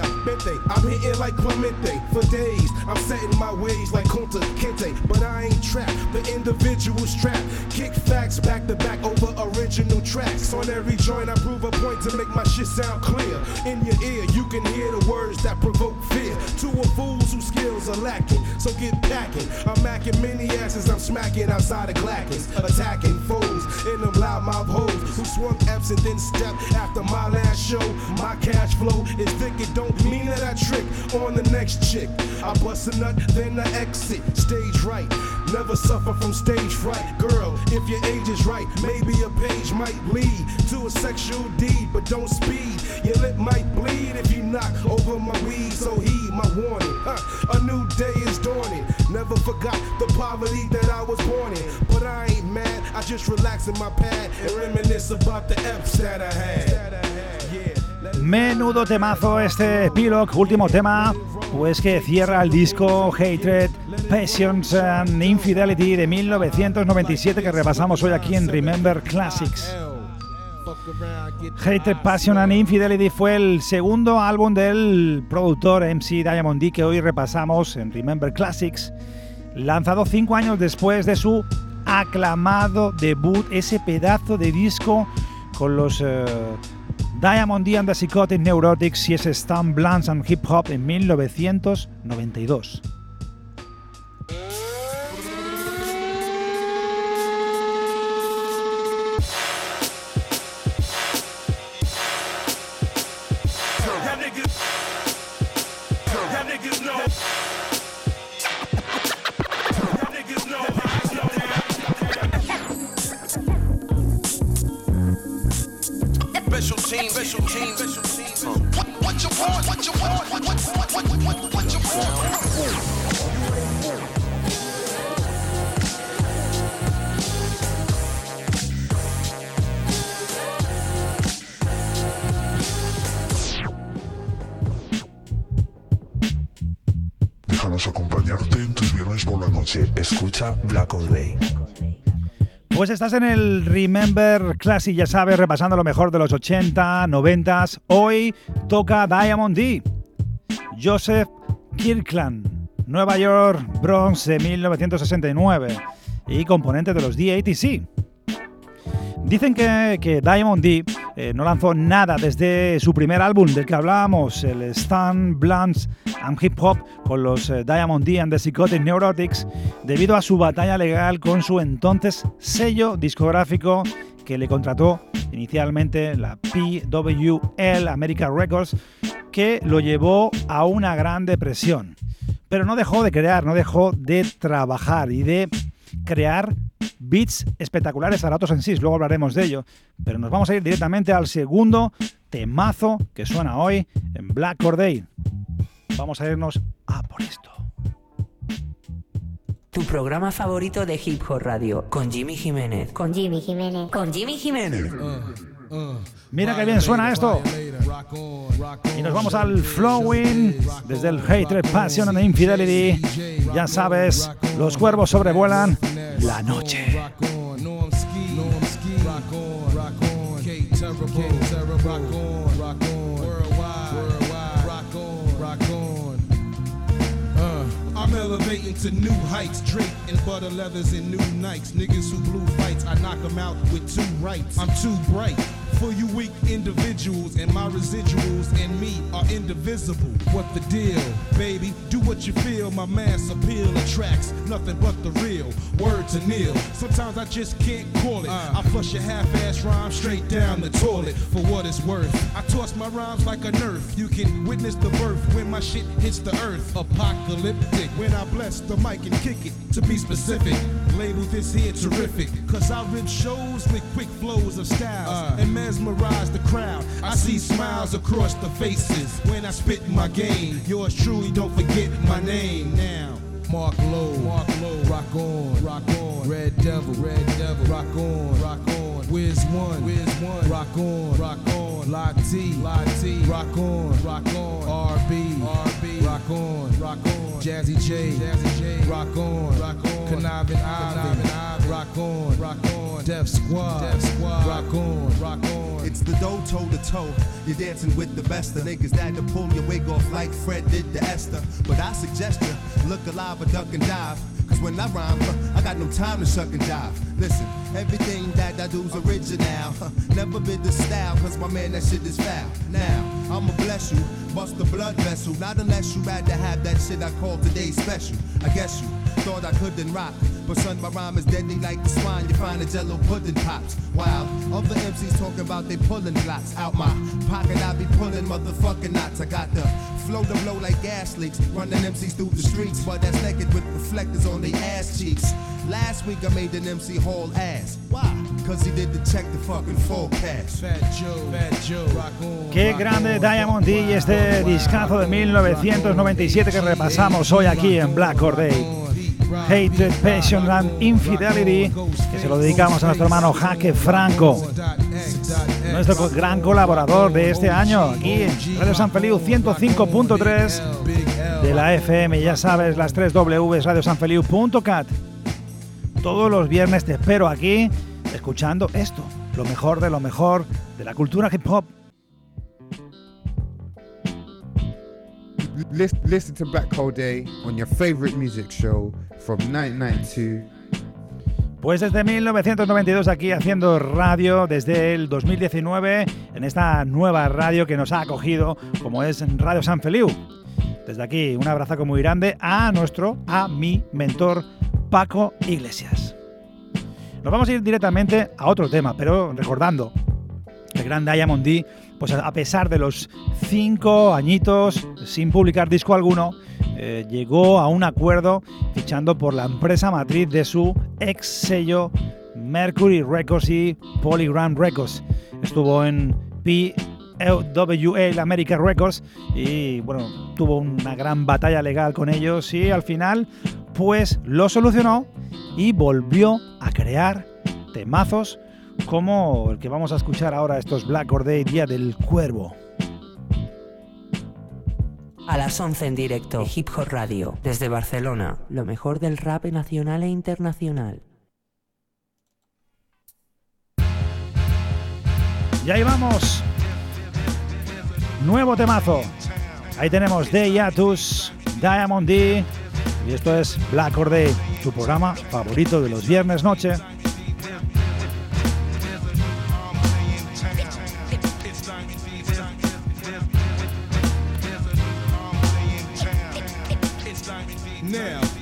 I'm hitting like Clemente for days. I'm setting my ways like Kunta Kinte, but I ain't trapped. The individual's trapped. Kick facts back to back over original tracks. On every joint, I prove a point to make my shit sound clear. In your ear, you can hear the words that provoke fear. To a fools whose skills are lacking, so get packing. I'm macking many asses, I'm smacking outside of clackers. Attacking foes in them loudmouth hoes who swung F's and then stepped after my last show. My cash flow is thick, it don't mean that I trick on the next chick. I bust a nut, then I exit. Stage right, never suffer from stage fright. Girl, if your age is right, maybe a page might lead to a sexual deed, but don't speed. Your lip might bleed if you knock over my weed, so heed my warning. Huh. A new day is dawning. Never forgot the poverty that I was born in, but I ain't mad. I just relax in my pad and reminisce about the F's that I had. Menudo temazo este Epilogue, último tema, pues que cierra el disco Hatred, Passions and Infidelity de 1997 que repasamos hoy aquí en Remember Classics. Hatred, Passion and Infidelity fue el segundo álbum del productor MC Diamond D que hoy repasamos en Remember Classics, lanzado cinco años después de su aclamado debut, ese pedazo de disco con los uh, Diamond D and the Psychotic Neurotics y ese Blunts and Hip Hop en 1992. Escucha Black All Day. Pues estás en el Remember Classic, ya sabes, repasando lo mejor de los 80, 90. Hoy toca Diamond D. Joseph Kirkland, Nueva York, Bronx de 1969 y componente de los D-ATC. Dicen que, que Diamond D eh, no lanzó nada desde su primer álbum del que hablábamos, el Stan Blunts and Hip Hop, con los eh, Diamond D and the Psychotic Neurotics, debido a su batalla legal con su entonces sello discográfico que le contrató inicialmente la PWL American Records, que lo llevó a una gran depresión. Pero no dejó de crear, no dejó de trabajar y de crear beats espectaculares a ratos en sí, luego hablaremos de ello, pero nos vamos a ir directamente al segundo temazo que suena hoy en Black Corday. Vamos a irnos a por esto. Tu programa favorito de Hip Hop Radio con Jimmy Jiménez. Con Jimmy Jiménez. Con Jimmy Jiménez. Mira qué bien suena esto. Y nos vamos al Flowing desde el Hatred, Passion and Infidelity. Ya sabes, los cuervos sobrevuelan la noche. Elevating to new heights, draped in butter leathers and new Nikes. Niggas who blue fights, I knock them out with two rights. I'm too bright for you weak individuals, and my residuals and me are indivisible. What the deal, baby? Do what you feel. My mass appeal attracts nothing but the real. Word to Neil. Sometimes I just can't call it. I uh. flush a half-ass rhyme straight down the toilet for what it's worth. I toss my rhymes like a nerf. You can witness the birth when my shit hits the earth. Apocalyptic when I bless the mic and kick it. To be specific, label this here terrific. Cause I rip shows with quick flows of styles and mesmerize the crowd. I see smiles across the faces when I spit my game. Yours truly, don't forget my name now. Mark Low, Mark Low, rock on, rock on, Red Devil, Red Devil, rock on, rock on, Wiz One, Wiz One, rock on, rock on, La T, rock on, rock on, RB, RB, rock on, rock on, Jazzy J, Jazzy J, rock on, rock on, Conniving rock on, rock on, Def Squad, Def Squad, rock on, rock on. It's the dough toe to toe. You're dancing with the best of niggas that to pull your wig off like Fred did to Esther. But I suggest you look alive or duck and dive. Cause when I rhyme, I got no time to suck and dive. Listen, everything that I do's original. Never been the style, cause my man, that shit is foul. Now, I'ma bless you, bust the blood vessel. Not unless you had to have that shit I call today special. I guess you thought I couldn't rock. But son, my rhyme is deadly like the swine. You find a jello pudding pops. While other MCs talking about they pulling blocks out my pocket. I be pulling motherfucking knots. I got the flow to blow like gas leaks. Running MCs through the streets, but that's naked with reflectors on their ass cheeks. Last week I made an MC haul ass. Why? Cause he did the check the fucking forecast. Fat Joe, Fat Joe, rock on. Qué grande Diamond D y este discazo de 1997 que repasamos hoy aquí en Black Or Day. Hatred, Passion and Infidelity, que se lo dedicamos a nuestro hermano Jaque Franco, nuestro gran colaborador de este año, aquí en Radio San Feliu 105.3 de la FM, ya sabes, las 3 W, radiosanfeliu.cat. Todos los viernes te espero aquí, escuchando esto, lo mejor de lo mejor de la cultura hip hop. Listen, to Black Hole Day on your favorite music show from 1992. Pues desde 1992 aquí haciendo radio, desde el 2019 en esta nueva radio que nos ha acogido como es Radio San Feliu. Desde aquí un abrazo muy grande a nuestro, a mi mentor Paco Iglesias. Nos vamos a ir directamente a otro tema, pero recordando el gran Diamond D, pues a pesar de los cinco añitos sin publicar disco alguno, eh, llegó a un acuerdo fichando por la empresa matriz de su ex sello Mercury Records y Polygram Records. Estuvo en PWA America Records y bueno, tuvo una gran batalla legal con ellos y al final pues lo solucionó y volvió a crear temazos como el que vamos a escuchar ahora estos Black Or Day Día del Cuervo. A las 11 en directo, Hip Hop Radio, desde Barcelona, lo mejor del rap nacional e internacional. Y ahí vamos. Nuevo temazo. Ahí tenemos De Yatus, Diamond D. Y esto es Black Or Day, tu programa favorito de los viernes noche.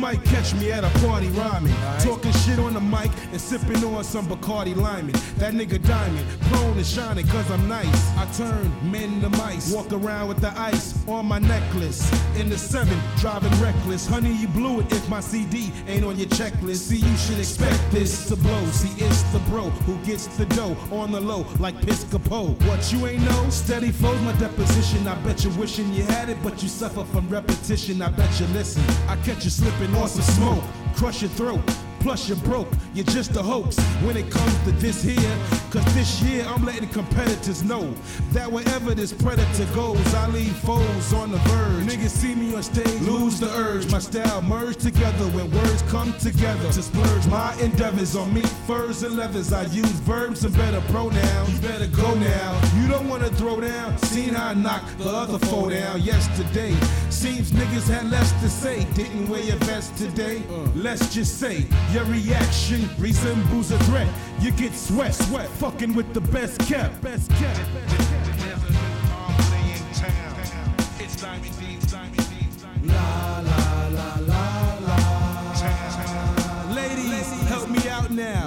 might catch me at a party rhyming, talking shit on the mic and sipping on some Bacardi Lyman. That nigga diamond, prone and shining cause I'm nice. I turn men to mice, walk around with the ice on my necklace. In the seven, driving reckless. Honey, you blew it if my CD ain't on your checklist. See, you should expect this to blow. See, it's the bro who gets the dough on the low like Piscopo. What you ain't know? Steady flows my deposition. I bet you wishing you had it, but you suffer from repetition. I bet you listen. I catch you slipping on some smoke, crush your throat. Plus you're broke, you're just a hoax when it comes to this here. Cause this year I'm letting competitors know that wherever this predator goes, I leave foes on the verge. Niggas see me on stage, lose the urge. My style merge together when words come together to splurge my endeavors on me, furs, and leathers. I use verbs and better pronouns. You better go now. You don't wanna throw down. Seen how I knock the other foe down yesterday. Seems niggas had less to say. Didn't wear your vest today. Let's just say your reaction resembles a threat. You get sweat, sweat, fucking with the best kept. Best. La la la la la. Ladies, help me out now.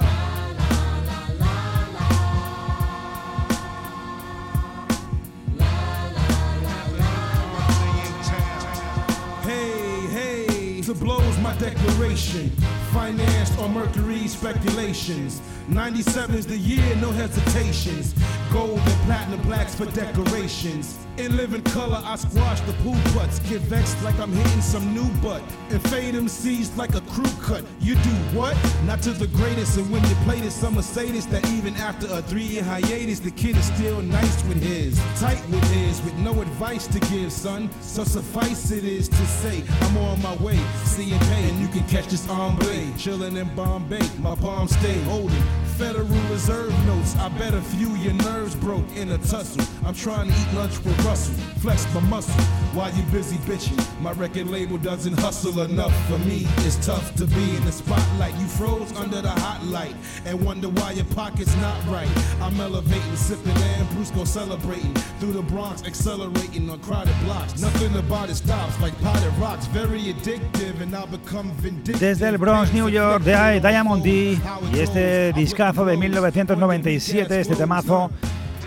Hey, hey, to blows my declaration. Financed on Mercury speculations. 97 is the year, no hesitations. Gold and platinum blacks for decorations. In living color, I squash the pool butts. Get vexed like I'm hitting some new butt. And fade them seeds like a crew cut. You do what? Not to the greatest. And when you play this, I'ma say this that even after a three year hiatus, the kid is still nice with his. Tight with his, with no advice to give, son. So suffice it is to say, I'm on my way. See and pay, and you can catch this on Chillin' in Bombay, my palms stay holding. Federal Reserve notes. I bet a few your nerves broke in a tussle. I'm trying to eat lunch with Russell, flex my muscle while you busy bitching. My record label doesn't hustle enough for me. It's tough to be in the spotlight. You froze under the hot light and wonder why your pocket's not right. I'm elevating, sipping and Brusco celebrating through the Bronx, accelerating on crowded blocks. Nothing about it stops like potted rocks. Very addictive and I'll become vindictive. Desde el Bronx, New York, de Diamond D y este de 1997, este temazo,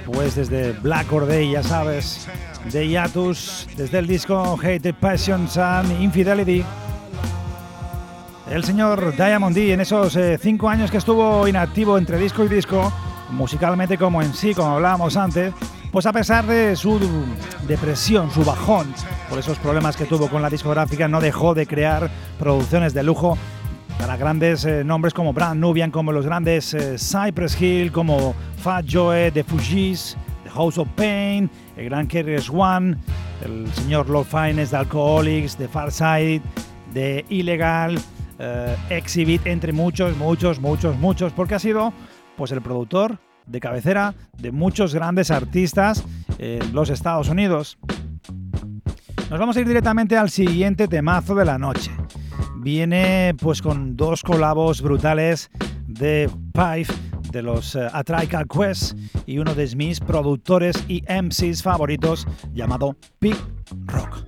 pues desde Black Or Day, ya sabes, de Yatus, desde el disco Hate, Passions and Infidelity. El señor Diamond D en esos eh, cinco años que estuvo inactivo entre disco y disco, musicalmente como en sí, como hablábamos antes, pues a pesar de su depresión, su bajón, por esos problemas que tuvo con la discográfica, no dejó de crear producciones de lujo para grandes eh, nombres como Brand Nubian, como los grandes eh, Cypress Hill, como Fat Joe, The Fugees, The House of Pain, el gran Carriers One, el señor Lord Finest, The Alcoholics, The Far Side, The Illegal, eh, Exhibit, entre muchos, muchos, muchos, muchos, porque ha sido pues el productor de cabecera de muchos grandes artistas en los Estados Unidos. Nos vamos a ir directamente al siguiente temazo de la noche. Viene pues con dos colabos brutales de Pipe de los uh, A Quest y uno de mis productores y MCs favoritos llamado Big Rock.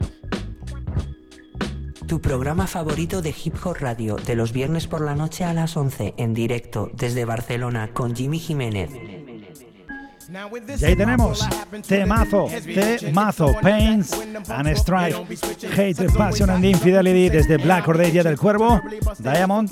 Tu programa favorito de Hip Hop Radio de los viernes por la noche a las 11 en directo desde Barcelona con Jimmy Jiménez. Y ahí tenemos temazo, temazo, Pains and Strife, Hate, Passion and Infidelity desde Black Ordelia del Cuervo, Diamond.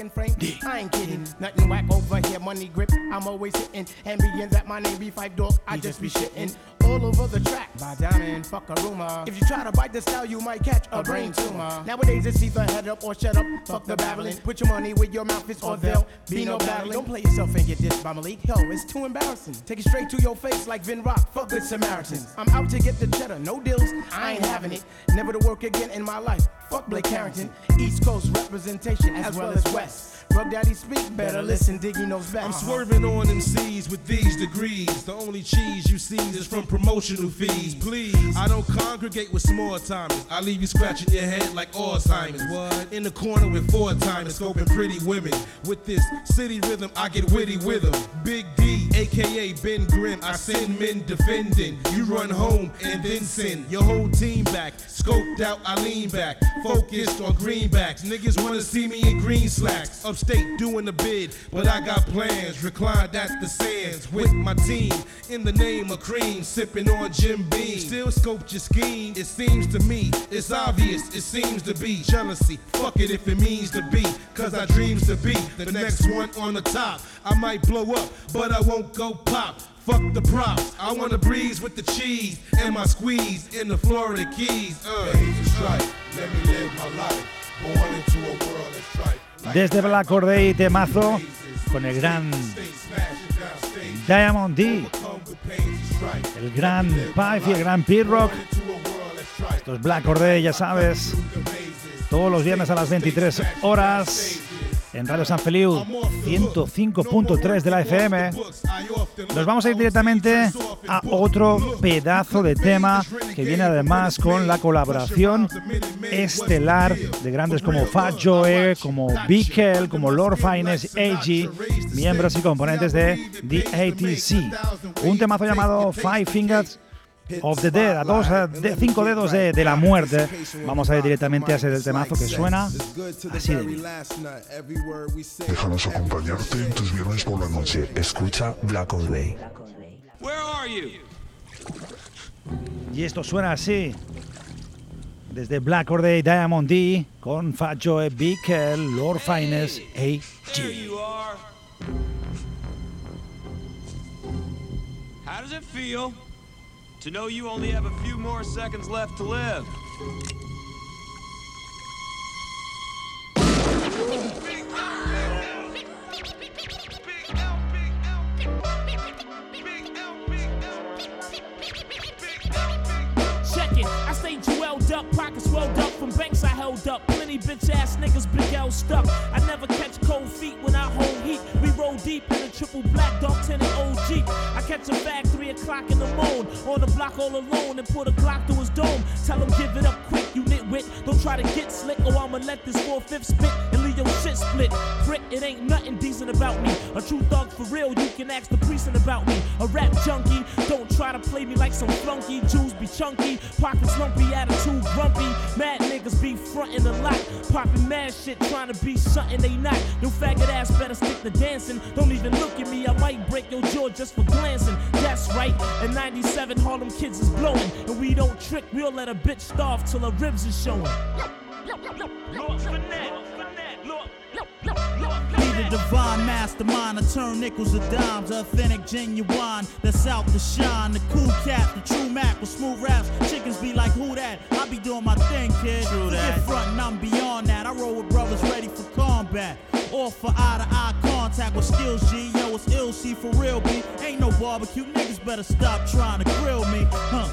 All over the track by Diamond, fuck a rumor. If you try to bite the style, you might catch a brain tumor. Nowadays it's either head up or shut up, fuck the babbling. Put your money where your mouth is, or there'll be no battling. Don't play yourself and get dissed by Malik. Yo, it's too embarrassing. Take it straight to your face like Vin Rock, fuck good Samaritans. I'm out to get the cheddar, no deals, I ain't having it. Never to work again in my life. Fuck Blake Carrington, East Coast representation as well as West. Rub Daddy speak better, listen, Diggy knows best. I'm swerving on them C's with these degrees. The only cheese you see is from promotional fees. Please, I don't congregate with small timers. I leave you scratching your head like Alzheimer's. What? In the corner with four timers, scoping pretty women. With this city rhythm, I get witty with them. Big D, aka Ben Grimm, I send men defending. You run home and then send your whole team back. Scoped out, I lean back. Focused on greenbacks. Niggas wanna see me in green slacks. Upstate doing the bid, but I got plans. Reclined at the sands with my team. In the name of cream, sipping on Jim Beam. Still scoped your scheme. It seems to me, it's obvious, it seems to be. Jealousy, fuck it if it means to be. Cause I dreams to be the next one on the top. I might blow up, but I won't go pop. Fuck the props. I wanna breeze with the cheese and my squeeze in the Florida Keys. Uh. Let me live my life. Born into a world of strife. Desde Black Corday temazo con el gran Diamond D, el gran Pipe y el gran P-Rock. Esto es Black Corday, ya sabes, todos los viernes a las 23 horas en Radio San Feliu 105.3 de la FM. Nos vamos a ir directamente a otro pedazo de tema que viene además con la colaboración estelar de grandes como Fat Joe, como Bickel, como Lord Finest, AG, miembros y componentes de The ATC. Un temazo llamado Five Fingers of the Dead, a dos, de cinco dedos de, de, la muerte. Vamos a ir directamente a ese del temazo que suena así de bien. Déjanos acompañarte en tus viernes por la noche. Escucha Black Old Day. Y esto suena así. Desde Black Or Day Diamond D con Fat Joe, Big Lord Finest, AG. How does it feel to know you only have a few more seconds left to live. Check it, I stay jeweled up, pockets banks I held up. Plenty bitch ass niggas, big L stuck. I never catch cold feet when I hold heat. We roll deep in a triple black dog tenant old Jeep. I catch a bag three o'clock in the morning on the block all alone and put a Glock through his dome. Tell him give it up quick, you nitwit. Don't try to get slick or I'ma let this four fifth spit and leave your shit split. Prick, it ain't nothing decent about me. A true thug for real, you can ask the precinct about me. A rap junkie, don't try to play me like some flunky. Jews be chunky, pockets lumpy, attitude grumpy. Mad niggas be frontin' a lot, poppin' mad shit, trying to be something they not. No faggot ass better stick to dancing. Don't even look at me, I might break your jaw just for glancing. That's right, in 97, Harlem kids is blowing. And we don't trick, we'll let a bitch starve till her ribs is showing. Lord the divine mastermind, I turn nickels to dimes, authentic, genuine, that's out to shine. The cool cat, the true Mac with smooth raps. Chickens be like, who that? I be doing my thing, kid. True that. front and I'm beyond that. I roll with brothers ready for combat. All for eye to eye contact with skills, G. Yo, it's ill, see for real, B. Ain't no barbecue, niggas better stop trying to grill me. Huh,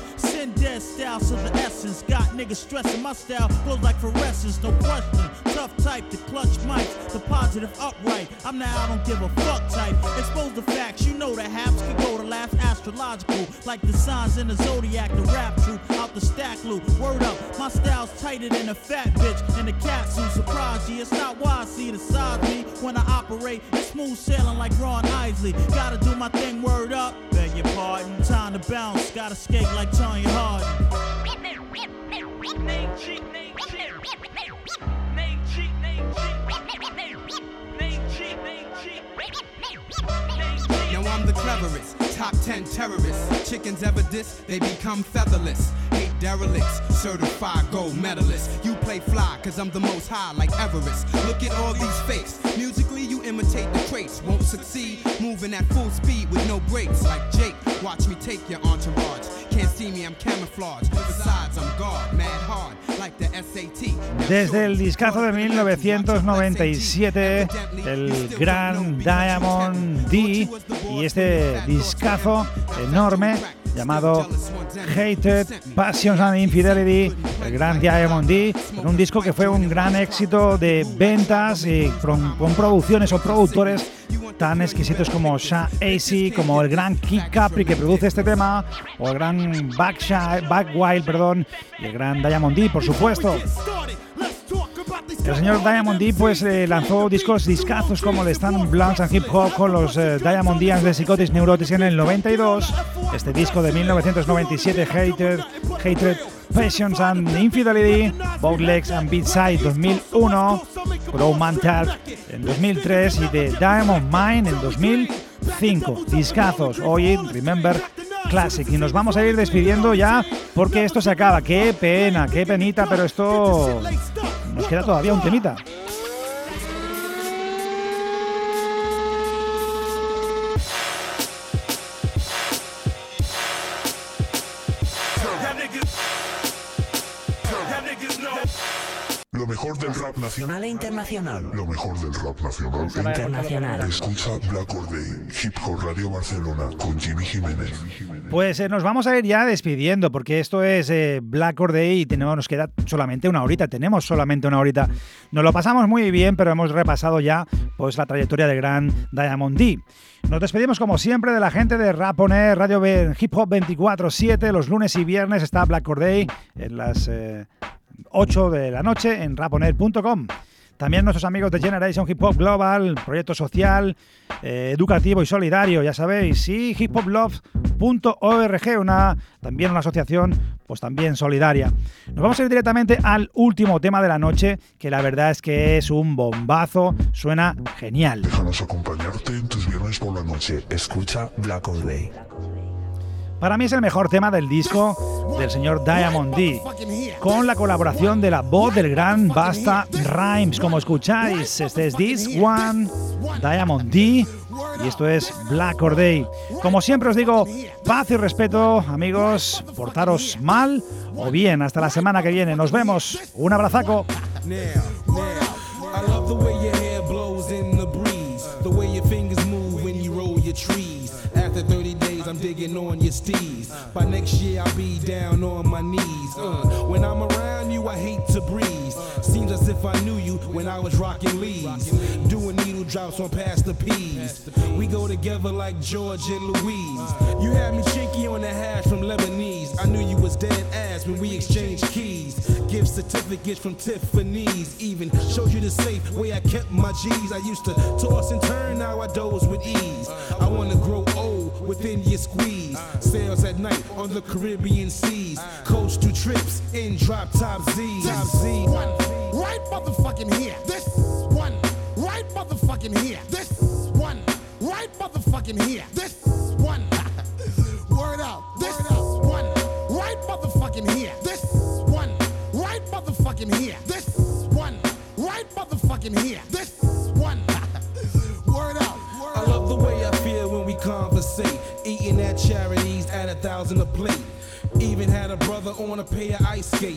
dead style to the essence. Got niggas stressing my style, goes like fluorescence, no question. Tough type, the clutch mics, the positive upright. I'm now, I don't give a fuck type. Expose the facts, you know the haps can go to last astrological. Like the signs in the zodiac, the rap troop, out the stack loop. Word up, my style's tighter than a fat bitch in the cat suit. Surprise you, it's not why I see the side me when I operate. It's smooth sailing like Ron Isley. Gotta do my thing, word up. Beg your pardon, time to bounce. Gotta skate like Tanya Harden. Now I'm the cleverest, top 10 terrorists. Chickens ever diss, they become featherless. Hate derelicts, certified gold medalists. You play fly, cause I'm the most high like Everest. Look at all these fakes. Musically, you imitate the traits. Won't succeed, moving at full speed with no brakes. Like Jake, watch me take your entourage. Desde el discazo de 1997, el gran Diamond D y este discazo enorme llamado Hated, Passions and Infidelity, el gran Diamond D, un disco que fue un gran éxito de ventas y con producciones o productores tan exquisitos como Sha AC, como el gran Kid Capri que produce este tema, o el gran Backwild, perdón, y el gran Diamond D, por supuesto. El señor Diamond D pues eh, lanzó discos discazos como el Stand Blunts and Hip Hop con los eh, Diamond Dians de Psychotics Neurotics en el 92, este disco de 1997 Hated, Hatred, Passions and Infidelity, Bootlegs and Beatside 2001, Pro Mantle en 2003 y The Diamond Mine en 2005. Discazos, hoy Remember Classic. Y nos vamos a ir despidiendo ya porque esto se acaba. Qué pena, qué penita, pero esto nos queda todavía un temita. Lo mejor del rap nacional e internacional. Lo mejor del rap nacional e Internacional. Escucha Black Or Day, Hip Hop Radio Barcelona con Jimmy Jiménez. Pues eh, nos vamos a ir ya despidiendo porque esto es eh, Black Or Day y tenemos, nos queda solamente una horita, tenemos solamente una horita. Nos lo pasamos muy bien, pero hemos repasado ya pues, la trayectoria de gran Diamond D. Nos despedimos como siempre de la gente de Raponer, Radio B- Hip Hop 24-7, los lunes y viernes está Black Or Day en las eh, 8 de la noche en raponer.com. También nuestros amigos de Generation Hip Hop Global, proyecto social, eh, educativo y solidario, ya sabéis, y hiphoploves.org, una, también una asociación pues también solidaria. Nos vamos a ir directamente al último tema de la noche, que la verdad es que es un bombazo, suena genial. Déjanos acompañarte en tus viernes por la noche. Escucha Black Day. Para mí es el mejor tema del disco del señor Diamond D, con la colaboración de la voz del gran Basta Rhymes. Como escucháis, este es This One, Diamond D, y esto es Black Or Day. Como siempre os digo, paz y respeto, amigos, portaros mal o bien. Hasta la semana que viene, nos vemos. Un abrazaco. On your steez. By next year, I'll be down on my knees. Uh, when I'm around you, I hate to breeze. Seems as if I knew you when I was rocking leaves. Doing needle drops on past the peas. We go together like George and Louise. You had me chinky on the hash from Lebanese. I knew you was dead ass when we exchanged keys. Gift certificates from Tiffany's. Even showed you the safe way I kept my G's. I used to toss and turn, now I doze with ease. I wanna grow old within your squeeze. Sails at night on the Caribbean seas. Coastal trips in drop top Z. Top Z. One right motherfucking here. This one right motherfucking here. This one right motherfucking here. This one. (laughs) Word up. This one right motherfucking here. This one right motherfucking here. This one right motherfucking here. This one. (laughs) Word up. I love the way I feel when we conversate. Eating at charities at a thousand a plate. Even had a brother on a pair of ice skates.